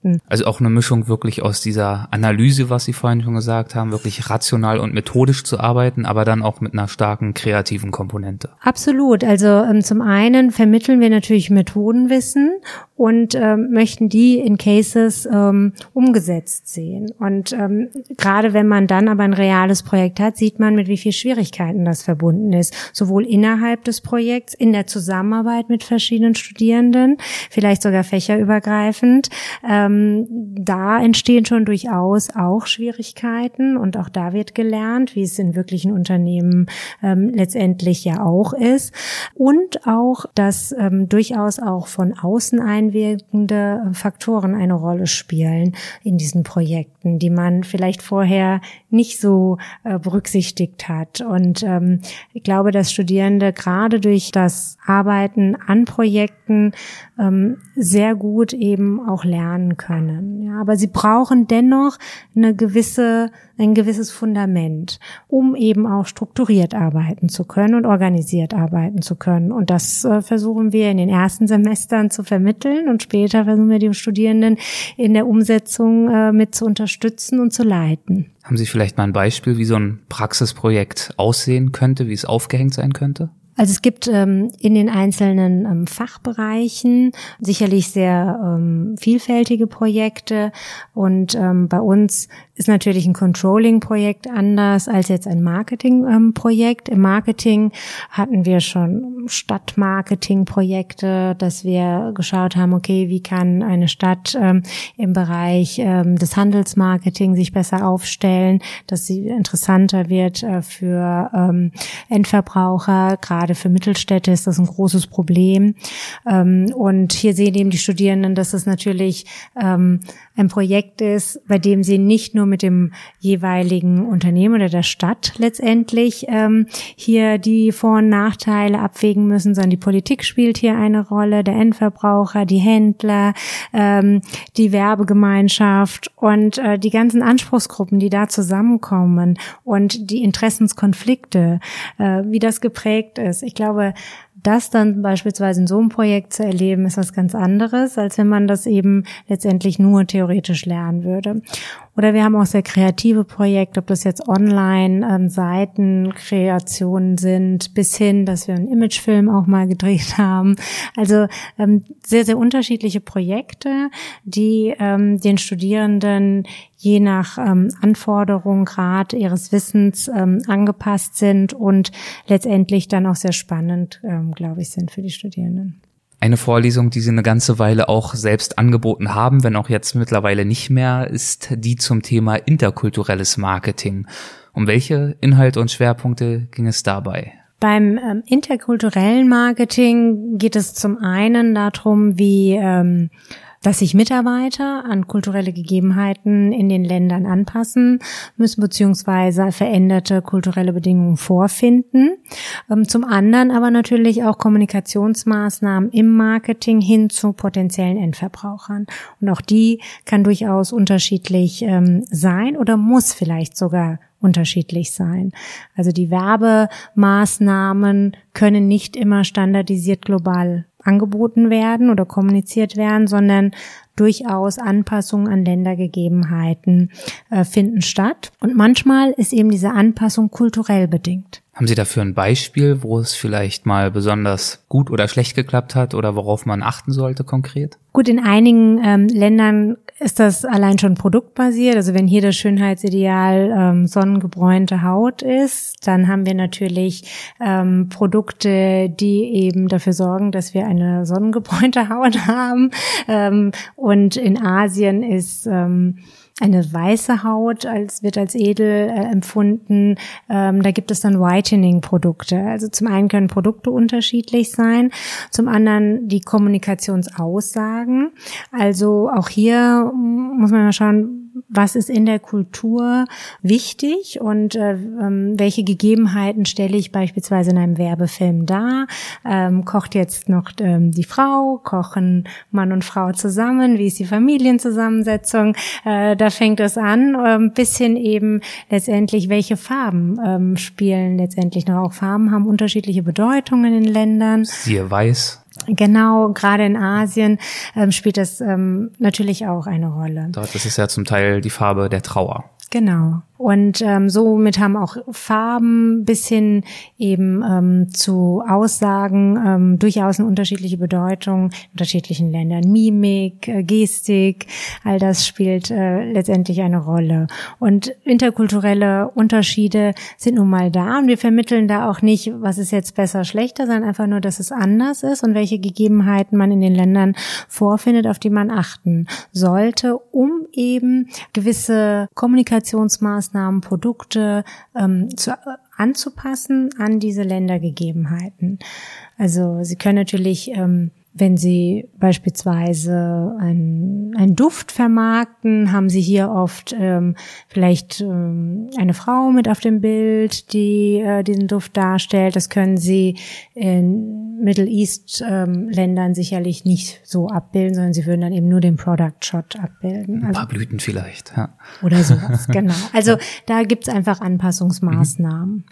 Projekten. Also auch eine Mischung wirklich aus dieser Analyse, was Sie vorhin schon gesagt haben, wirklich rational und methodisch zu arbeiten, aber dann auch mit einer starken kreativen Komponente. Absolut. Also ähm, zum einen vermitteln wir natürlich Methodenwissen und ähm, möchten die in Cases ähm, umgesetzt sehen. Und ähm, gerade wenn man dann aber ein reales Projekt hat, sieht man, mit wie viel Schwierigkeiten das verbunden ist, sowohl innerhalb des Projekts, in der Zusammenarbeit mit verschiedenen Studierenden, vielleicht sogar fächerübergreifend. Ähm, da entstehen schon durchaus auch Schwierigkeiten und auch da wird gelernt, wie es in wirklichen Unternehmen ähm, letztendlich ja auch ist. Und auch, dass ähm, durchaus auch von außen ein einwirkende Faktoren eine Rolle spielen in diesen Projekten, die man vielleicht vorher nicht so äh, berücksichtigt hat. Und ähm, ich glaube, dass Studierende gerade durch das Arbeiten an Projekten ähm, sehr gut eben auch lernen können. Ja, aber sie brauchen dennoch eine gewisse, ein gewisses Fundament, um eben auch strukturiert arbeiten zu können und organisiert arbeiten zu können. Und das äh, versuchen wir in den ersten Semestern zu vermitteln und später versuchen wir die Studierenden in der Umsetzung äh, mit zu unterstützen und zu leiten. Haben Sie vielleicht mal ein Beispiel, wie so ein Praxisprojekt aussehen könnte, wie es aufgehängt sein könnte? Also es gibt ähm, in den einzelnen ähm, Fachbereichen sicherlich sehr ähm, vielfältige Projekte und ähm, bei uns ist natürlich ein Controlling-Projekt anders als jetzt ein Marketing-Projekt. Im Marketing hatten wir schon Stadtmarketing-Projekte, dass wir geschaut haben, okay, wie kann eine Stadt ähm, im Bereich ähm, des Handelsmarketing sich besser aufstellen, dass sie interessanter wird äh, für ähm, Endverbraucher. Gerade für Mittelstädte ist das ein großes Problem. Ähm, und hier sehen eben die Studierenden, dass es natürlich ähm, ein Projekt ist, bei dem sie nicht nur mit dem jeweiligen Unternehmen oder der Stadt letztendlich ähm, hier die Vor- und Nachteile abwägen müssen, sondern die Politik spielt hier eine Rolle, der Endverbraucher, die Händler, ähm, die Werbegemeinschaft und äh, die ganzen Anspruchsgruppen, die da zusammenkommen und die Interessenskonflikte, äh, wie das geprägt ist. Ich glaube, das dann beispielsweise in so einem Projekt zu erleben, ist was ganz anderes, als wenn man das eben letztendlich nur theoretisch lernen würde. Oder wir haben auch sehr kreative Projekte, ob das jetzt Online-Seitenkreationen ähm, sind, bis hin, dass wir einen Imagefilm auch mal gedreht haben. Also ähm, sehr, sehr unterschiedliche Projekte, die ähm, den Studierenden je nach ähm, Anforderung, Grad ihres Wissens ähm, angepasst sind und letztendlich dann auch sehr spannend, ähm, glaube ich, sind für die Studierenden eine Vorlesung, die Sie eine ganze Weile auch selbst angeboten haben, wenn auch jetzt mittlerweile nicht mehr, ist die zum Thema interkulturelles Marketing. Um welche Inhalte und Schwerpunkte ging es dabei? Beim ähm, interkulturellen Marketing geht es zum einen darum, wie ähm, dass sich Mitarbeiter an kulturelle Gegebenheiten in den Ländern anpassen müssen, beziehungsweise veränderte kulturelle Bedingungen vorfinden. Ähm, zum anderen aber natürlich auch Kommunikationsmaßnahmen im Marketing hin zu potenziellen Endverbrauchern. Und auch die kann durchaus unterschiedlich ähm, sein oder muss vielleicht sogar unterschiedlich sein. Also die Werbemaßnahmen können nicht immer standardisiert global angeboten werden oder kommuniziert werden, sondern durchaus Anpassungen an Ländergegebenheiten äh, finden statt. Und manchmal ist eben diese Anpassung kulturell bedingt. Haben Sie dafür ein Beispiel, wo es vielleicht mal besonders gut oder schlecht geklappt hat oder worauf man achten sollte konkret? Gut, in einigen ähm, Ländern ist das allein schon produktbasiert. Also wenn hier das Schönheitsideal ähm, sonnengebräunte Haut ist, dann haben wir natürlich ähm, Produkte, die eben dafür sorgen, dass wir eine sonnengebräunte Haut haben. Ähm, und in Asien ist ähm, eine weiße Haut als wird als edel äh, empfunden. Ähm, da gibt es dann Whitening-Produkte. Also zum einen können Produkte unterschiedlich sein, zum anderen die Kommunikationsaussagen. Also auch hier muss man mal schauen, was ist in der Kultur wichtig und äh, ähm, welche Gegebenheiten stelle ich beispielsweise in einem Werbefilm dar? Ähm, kocht jetzt noch ähm, die Frau, kochen Mann und Frau zusammen? Wie ist die Familienzusammensetzung? Äh, da fängt es an, ähm, bis hin eben letztendlich, welche Farben ähm, spielen letztendlich noch. Auch Farben haben unterschiedliche Bedeutungen in Ländern. Siehe weiß. Genau, gerade in Asien ähm, spielt das ähm, natürlich auch eine Rolle. Dort ist es ja zum Teil die Farbe der Trauer. Genau. Und ähm, somit haben auch Farben bis hin eben ähm, zu Aussagen ähm, durchaus eine unterschiedliche Bedeutung in unterschiedlichen Ländern. Mimik, äh, Gestik, all das spielt äh, letztendlich eine Rolle. Und interkulturelle Unterschiede sind nun mal da und wir vermitteln da auch nicht, was ist jetzt besser, schlechter, sondern einfach nur, dass es anders ist und welche Gegebenheiten man in den Ländern vorfindet, auf die man achten sollte, um eben gewisse Kommunikationsmaßnahmen Maßnahmen, Produkte ähm, zu, anzupassen an diese Ländergegebenheiten. Also Sie können natürlich ähm, wenn Sie beispielsweise einen, einen Duft vermarkten, haben Sie hier oft ähm, vielleicht ähm, eine Frau mit auf dem Bild, die äh, diesen Duft darstellt. Das können Sie in Middle East ähm, Ländern sicherlich nicht so abbilden, sondern Sie würden dann eben nur den Product Shot abbilden. Ein paar also, Blüten vielleicht, ja. Oder sowas, genau. Also da gibt's einfach Anpassungsmaßnahmen.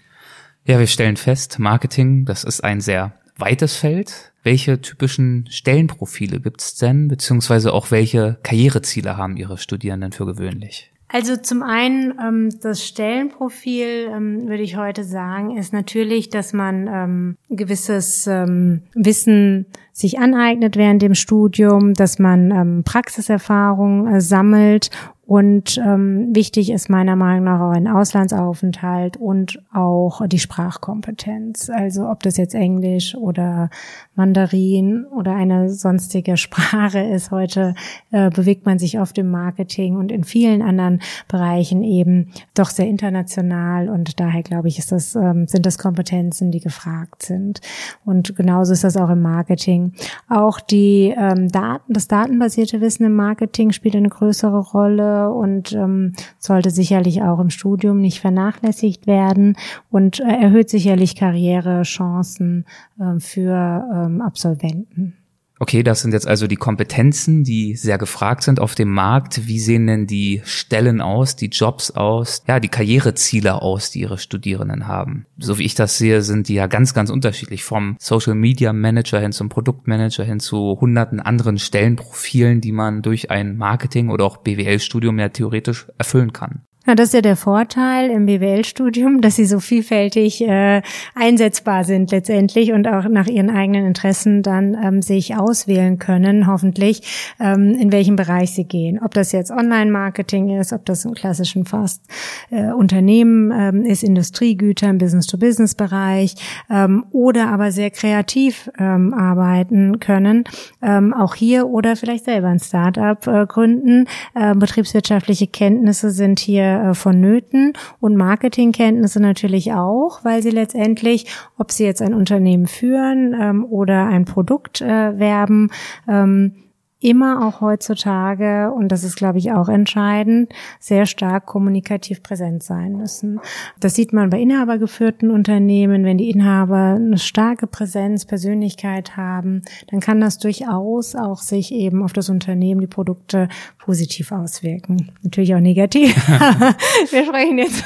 Ja, wir stellen fest, Marketing, das ist ein sehr weites Feld. Welche typischen Stellenprofile gibt's denn, beziehungsweise auch welche Karriereziele haben Ihre Studierenden für gewöhnlich? Also zum einen ähm, das Stellenprofil ähm, würde ich heute sagen ist natürlich, dass man ähm, gewisses ähm, Wissen sich aneignet während dem Studium, dass man ähm, Praxiserfahrung äh, sammelt und ähm, wichtig ist meiner Meinung nach auch ein Auslandsaufenthalt und auch die Sprachkompetenz. Also ob das jetzt Englisch oder Mandarin oder eine sonstige Sprache ist. Heute äh, bewegt man sich oft im Marketing und in vielen anderen Bereichen eben doch sehr international und daher glaube ich, ist das, ähm, sind das Kompetenzen, die gefragt sind. Und genauso ist das auch im Marketing. Auch die ähm, Daten, das datenbasierte Wissen im Marketing spielt eine größere Rolle und ähm, sollte sicherlich auch im Studium nicht vernachlässigt werden und äh, erhöht sicherlich Karrierechancen äh, für ähm, Absolventen. Okay, das sind jetzt also die Kompetenzen, die sehr gefragt sind auf dem Markt. Wie sehen denn die Stellen aus, die Jobs aus, ja, die Karriereziele aus, die ihre Studierenden haben? So wie ich das sehe, sind die ja ganz, ganz unterschiedlich. Vom Social Media Manager hin zum Produktmanager hin zu hunderten anderen Stellenprofilen, die man durch ein Marketing oder auch BWL-Studium ja theoretisch erfüllen kann. Ja, das ist ja der Vorteil im BWL-Studium, dass sie so vielfältig äh, einsetzbar sind letztendlich und auch nach ihren eigenen Interessen dann ähm, sich auswählen können, hoffentlich, ähm, in welchem Bereich sie gehen. Ob das jetzt Online-Marketing ist, ob das im klassischen Fast äh, Unternehmen ähm, ist, Industriegüter im Business-to-Business-Bereich ähm, oder aber sehr kreativ ähm, arbeiten können, ähm, auch hier oder vielleicht selber ein Startup äh, gründen. Äh, betriebswirtschaftliche Kenntnisse sind hier äh, vonnöten und Marketingkenntnisse natürlich auch, weil sie letztendlich, ob sie jetzt ein Unternehmen führen ähm, oder ein Produkt äh, werben, ähm, immer auch heutzutage, und das ist, glaube ich, auch entscheidend, sehr stark kommunikativ präsent sein müssen. Das sieht man bei inhabergeführten Unternehmen. Wenn die Inhaber eine starke Präsenz, Persönlichkeit haben, dann kann das durchaus auch sich eben auf das Unternehmen, die Produkte positiv auswirken. Natürlich auch negativ. Wir sprechen jetzt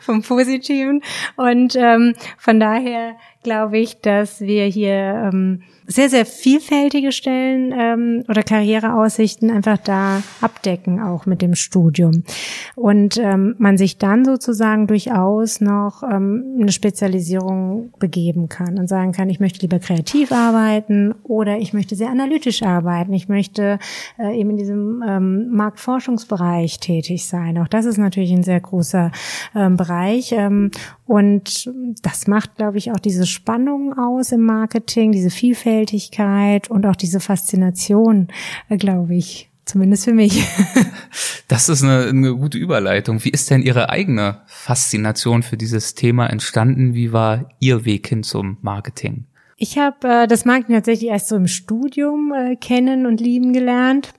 vom Positiven. Und ähm, von daher glaube ich, dass wir hier ähm, sehr, sehr vielfältige Stellen ähm, oder Karriereaussichten einfach da abdecken, auch mit dem Studium. Und ähm, man sich dann sozusagen durchaus noch ähm, eine Spezialisierung begeben kann und sagen kann, ich möchte lieber kreativ arbeiten oder ich möchte sehr analytisch arbeiten. Ich möchte äh, eben in diesem ähm, Marktforschungsbereich tätig sein. Auch das ist natürlich ein sehr großer ähm, Bereich. Ähm, und das macht, glaube ich, auch diese Spannung aus im Marketing, diese Vielfältigkeit und auch diese Faszination, äh, glaube ich. Zumindest für mich. Das ist eine, eine gute Überleitung. Wie ist denn Ihre eigene Faszination für dieses Thema entstanden? Wie war Ihr Weg hin zum Marketing? Ich habe äh, das Marketing tatsächlich erst so im Studium äh, kennen und lieben gelernt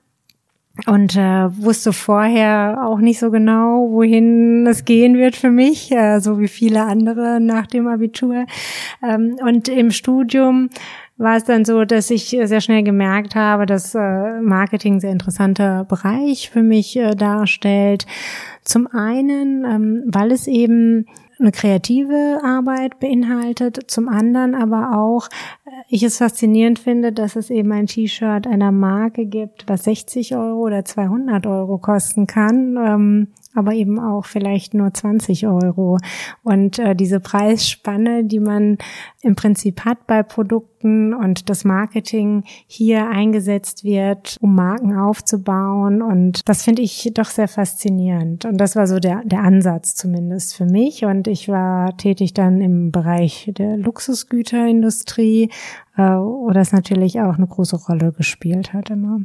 und äh, wusste vorher auch nicht so genau, wohin es gehen wird für mich, äh, so wie viele andere nach dem Abitur. Ähm, und im Studium war es dann so, dass ich sehr schnell gemerkt habe, dass äh, Marketing ein sehr interessanter Bereich für mich äh, darstellt. Zum einen, ähm, weil es eben eine kreative Arbeit beinhaltet, zum anderen aber auch äh, ich es faszinierend finde, dass es eben ein T-Shirt einer Marke gibt, was 60 Euro oder 200 Euro kosten kann. Aber eben auch vielleicht nur 20 Euro. Und äh, diese Preisspanne, die man im Prinzip hat bei Produkten und das Marketing hier eingesetzt wird, um Marken aufzubauen. Und das finde ich doch sehr faszinierend. Und das war so der, der Ansatz zumindest für mich. Und ich war tätig dann im Bereich der Luxusgüterindustrie äh, wo das natürlich auch eine große Rolle gespielt hat immer.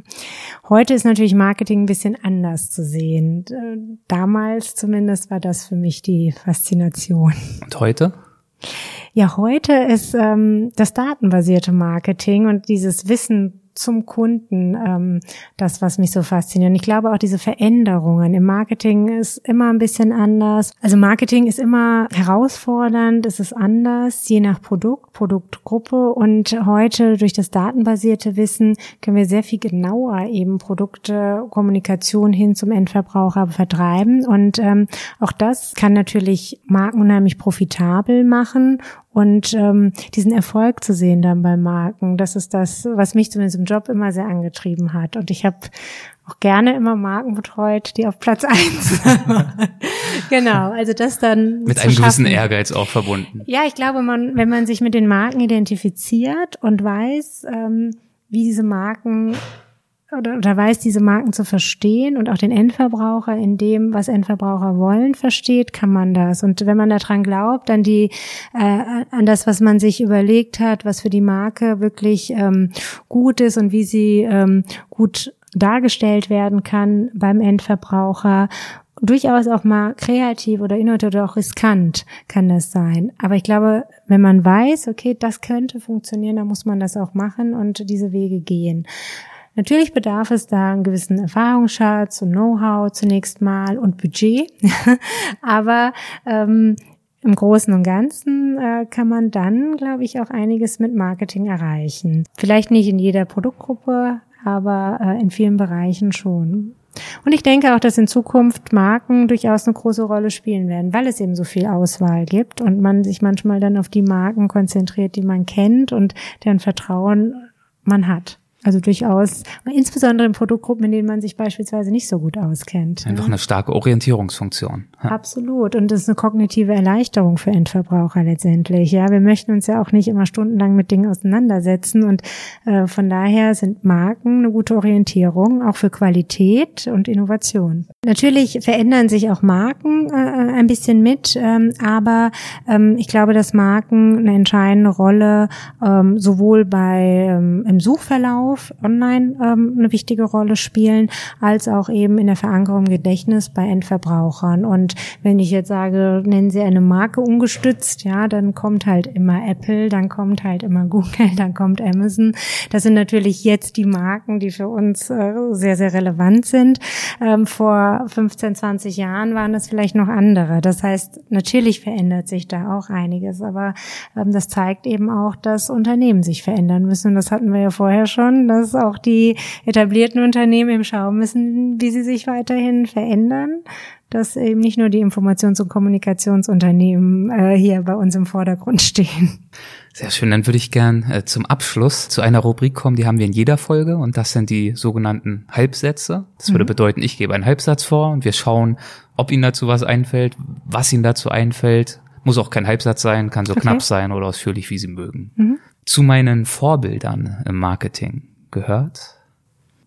Heute ist natürlich Marketing ein bisschen anders zu sehen. Äh, damals zumindest war das für mich die Faszination. Und heute? Ja, heute ist ähm, das datenbasierte Marketing und dieses Wissen zum Kunden, ähm, das, was mich so fasziniert. Und ich glaube auch diese Veränderungen im Marketing ist immer ein bisschen anders. Also Marketing ist immer herausfordernd, es ist anders, je nach Produkt, Produktgruppe. Und heute durch das datenbasierte Wissen können wir sehr viel genauer eben Produkte, Kommunikation hin zum Endverbraucher vertreiben. Und ähm, auch das kann natürlich Marken unheimlich profitabel machen und ähm, diesen Erfolg zu sehen dann bei Marken, das ist das, was mich zumindest im Job immer sehr angetrieben hat. Und ich habe auch gerne immer Marken betreut, die auf Platz eins. genau, also das dann mit einem gewissen Ehrgeiz auch verbunden. Ja, ich glaube, man, wenn man sich mit den Marken identifiziert und weiß, ähm, wie diese Marken oder, oder weiß, diese Marken zu verstehen und auch den Endverbraucher in dem, was Endverbraucher wollen, versteht, kann man das. Und wenn man daran glaubt, an die, äh, an das, was man sich überlegt hat, was für die Marke wirklich ähm, gut ist und wie sie ähm, gut dargestellt werden kann beim Endverbraucher durchaus auch mal kreativ oder innovativ oder auch riskant kann das sein. Aber ich glaube, wenn man weiß, okay, das könnte funktionieren, dann muss man das auch machen und diese Wege gehen. Natürlich bedarf es da einen gewissen Erfahrungsschatz und Know-how zunächst mal und Budget. Aber ähm, im Großen und Ganzen äh, kann man dann, glaube ich, auch einiges mit Marketing erreichen. Vielleicht nicht in jeder Produktgruppe, aber äh, in vielen Bereichen schon. Und ich denke auch, dass in Zukunft Marken durchaus eine große Rolle spielen werden, weil es eben so viel Auswahl gibt und man sich manchmal dann auf die Marken konzentriert, die man kennt und deren Vertrauen man hat. Also durchaus, insbesondere in Produktgruppen, in denen man sich beispielsweise nicht so gut auskennt. Einfach ja. eine starke Orientierungsfunktion. Ja. Absolut. Und das ist eine kognitive Erleichterung für Endverbraucher letztendlich. Ja, wir möchten uns ja auch nicht immer stundenlang mit Dingen auseinandersetzen. Und äh, von daher sind Marken eine gute Orientierung, auch für Qualität und Innovation. Natürlich verändern sich auch Marken äh, ein bisschen mit, ähm, aber ähm, ich glaube, dass Marken eine entscheidende Rolle ähm, sowohl bei ähm, im Suchverlauf Verkauf online ähm, eine wichtige Rolle spielen, als auch eben in der Verankerung im Gedächtnis bei Endverbrauchern. Und wenn ich jetzt sage, nennen Sie eine Marke ungestützt, ja, dann kommt halt immer Apple, dann kommt halt immer Google, dann kommt Amazon. Das sind natürlich jetzt die Marken, die für uns äh, sehr, sehr relevant sind. Ähm, vor 15, 20 Jahren waren das vielleicht noch andere. Das heißt, natürlich verändert sich da auch einiges, aber ähm, das zeigt eben auch, dass Unternehmen sich verändern müssen. Das hatten wir ja vorher schon dass auch die etablierten Unternehmen eben schauen müssen, wie sie sich weiterhin verändern, dass eben nicht nur die Informations- und Kommunikationsunternehmen äh, hier bei uns im Vordergrund stehen. Sehr schön. Dann würde ich gern äh, zum Abschluss zu einer Rubrik kommen, die haben wir in jeder Folge und das sind die sogenannten Halbsätze. Das würde mhm. bedeuten, ich gebe einen Halbsatz vor und wir schauen, ob Ihnen dazu was einfällt, was Ihnen dazu einfällt. Muss auch kein Halbsatz sein, kann so okay. knapp sein oder ausführlich, wie Sie mögen. Mhm zu meinen Vorbildern im Marketing gehört?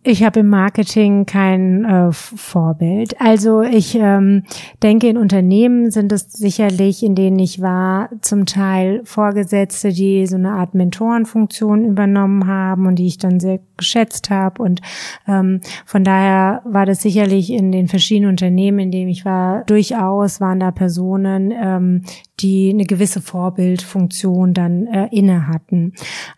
Ich habe im Marketing kein äh, Vorbild. Also ich ähm, denke, in Unternehmen sind es sicherlich, in denen ich war, zum Teil Vorgesetzte, die so eine Art Mentorenfunktion übernommen haben und die ich dann sehr geschätzt habe. Und ähm, von daher war das sicherlich in den verschiedenen Unternehmen, in denen ich war, durchaus waren da Personen, ähm, die eine gewisse Vorbildfunktion dann äh, inne hatten.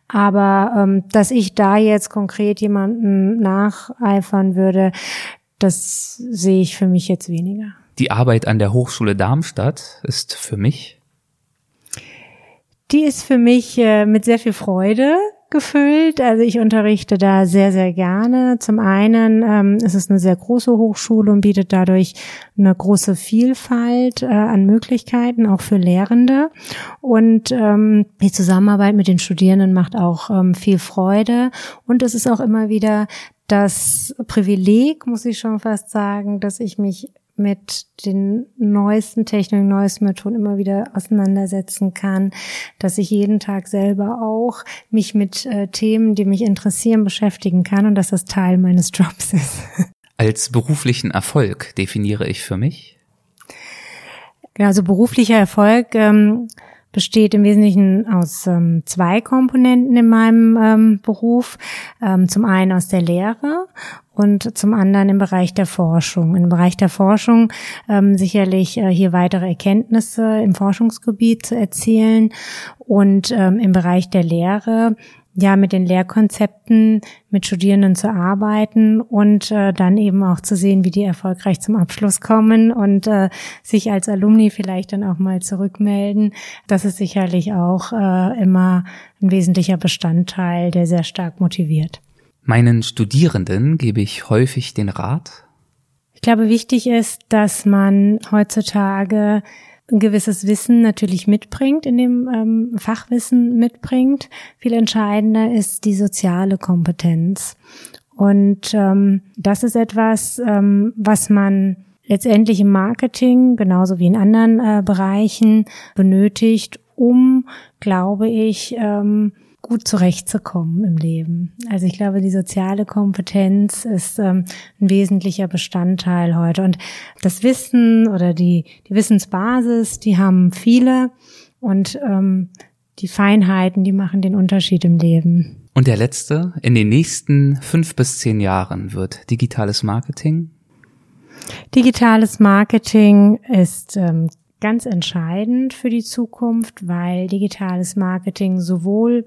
Aber ähm, dass ich da jetzt konkret jemanden nacheifern würde, das sehe ich für mich jetzt weniger. Die Arbeit an der Hochschule Darmstadt ist für mich? Die ist für mich äh, mit sehr viel Freude gefüllt. Also ich unterrichte da sehr, sehr gerne. Zum einen ähm, ist es eine sehr große Hochschule und bietet dadurch eine große Vielfalt äh, an Möglichkeiten, auch für Lehrende. Und ähm, die Zusammenarbeit mit den Studierenden macht auch ähm, viel Freude. Und es ist auch immer wieder das Privileg, muss ich schon fast sagen, dass ich mich mit den neuesten Techniken, neuesten Methoden immer wieder auseinandersetzen kann, dass ich jeden Tag selber auch mich mit äh, Themen, die mich interessieren, beschäftigen kann und dass das Teil meines Jobs ist. Als beruflichen Erfolg definiere ich für mich? Genau, also beruflicher Erfolg ähm, besteht im Wesentlichen aus ähm, zwei Komponenten in meinem ähm, Beruf. Ähm, zum einen aus der Lehre und zum anderen im Bereich der Forschung. Im Bereich der Forschung ähm, sicherlich äh, hier weitere Erkenntnisse im Forschungsgebiet zu erzielen und ähm, im Bereich der Lehre ja mit den Lehrkonzepten mit Studierenden zu arbeiten und äh, dann eben auch zu sehen, wie die erfolgreich zum Abschluss kommen und äh, sich als Alumni vielleicht dann auch mal zurückmelden. Das ist sicherlich auch äh, immer ein wesentlicher Bestandteil, der sehr stark motiviert. Meinen Studierenden gebe ich häufig den Rat. Ich glaube, wichtig ist, dass man heutzutage ein gewisses Wissen natürlich mitbringt, in dem ähm, Fachwissen mitbringt. Viel entscheidender ist die soziale Kompetenz. Und ähm, das ist etwas, ähm, was man letztendlich im Marketing, genauso wie in anderen äh, Bereichen, benötigt, um, glaube ich, ähm, gut zurechtzukommen im Leben. Also ich glaube, die soziale Kompetenz ist ähm, ein wesentlicher Bestandteil heute. Und das Wissen oder die, die Wissensbasis, die haben viele und ähm, die Feinheiten, die machen den Unterschied im Leben. Und der letzte, in den nächsten fünf bis zehn Jahren wird digitales Marketing? Digitales Marketing ist ähm, ganz entscheidend für die Zukunft, weil digitales Marketing sowohl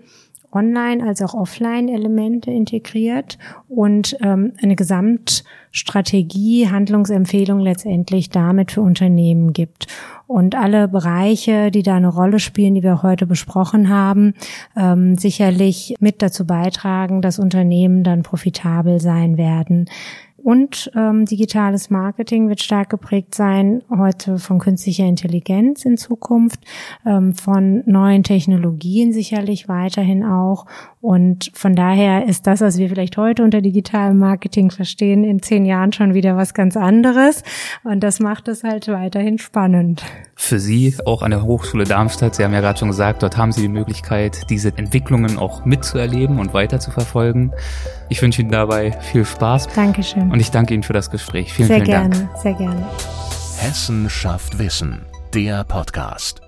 Online- als auch Offline-Elemente integriert und ähm, eine Gesamtstrategie, Handlungsempfehlung letztendlich damit für Unternehmen gibt. Und alle Bereiche, die da eine Rolle spielen, die wir heute besprochen haben, ähm, sicherlich mit dazu beitragen, dass Unternehmen dann profitabel sein werden. Und ähm, digitales Marketing wird stark geprägt sein, heute von künstlicher Intelligenz in Zukunft, ähm, von neuen Technologien sicherlich weiterhin auch. Und von daher ist das, was wir vielleicht heute unter digitalem Marketing verstehen, in zehn Jahren schon wieder was ganz anderes. Und das macht es halt weiterhin spannend. Für Sie auch an der Hochschule Darmstadt, Sie haben ja gerade schon gesagt, dort haben Sie die Möglichkeit, diese Entwicklungen auch mitzuerleben und weiter zu verfolgen. Ich wünsche Ihnen dabei viel Spaß. Dankeschön. Und ich danke Ihnen für das Gespräch. Vielen, sehr vielen gerne, Dank. Sehr gerne. Hessen schafft Wissen, der Podcast.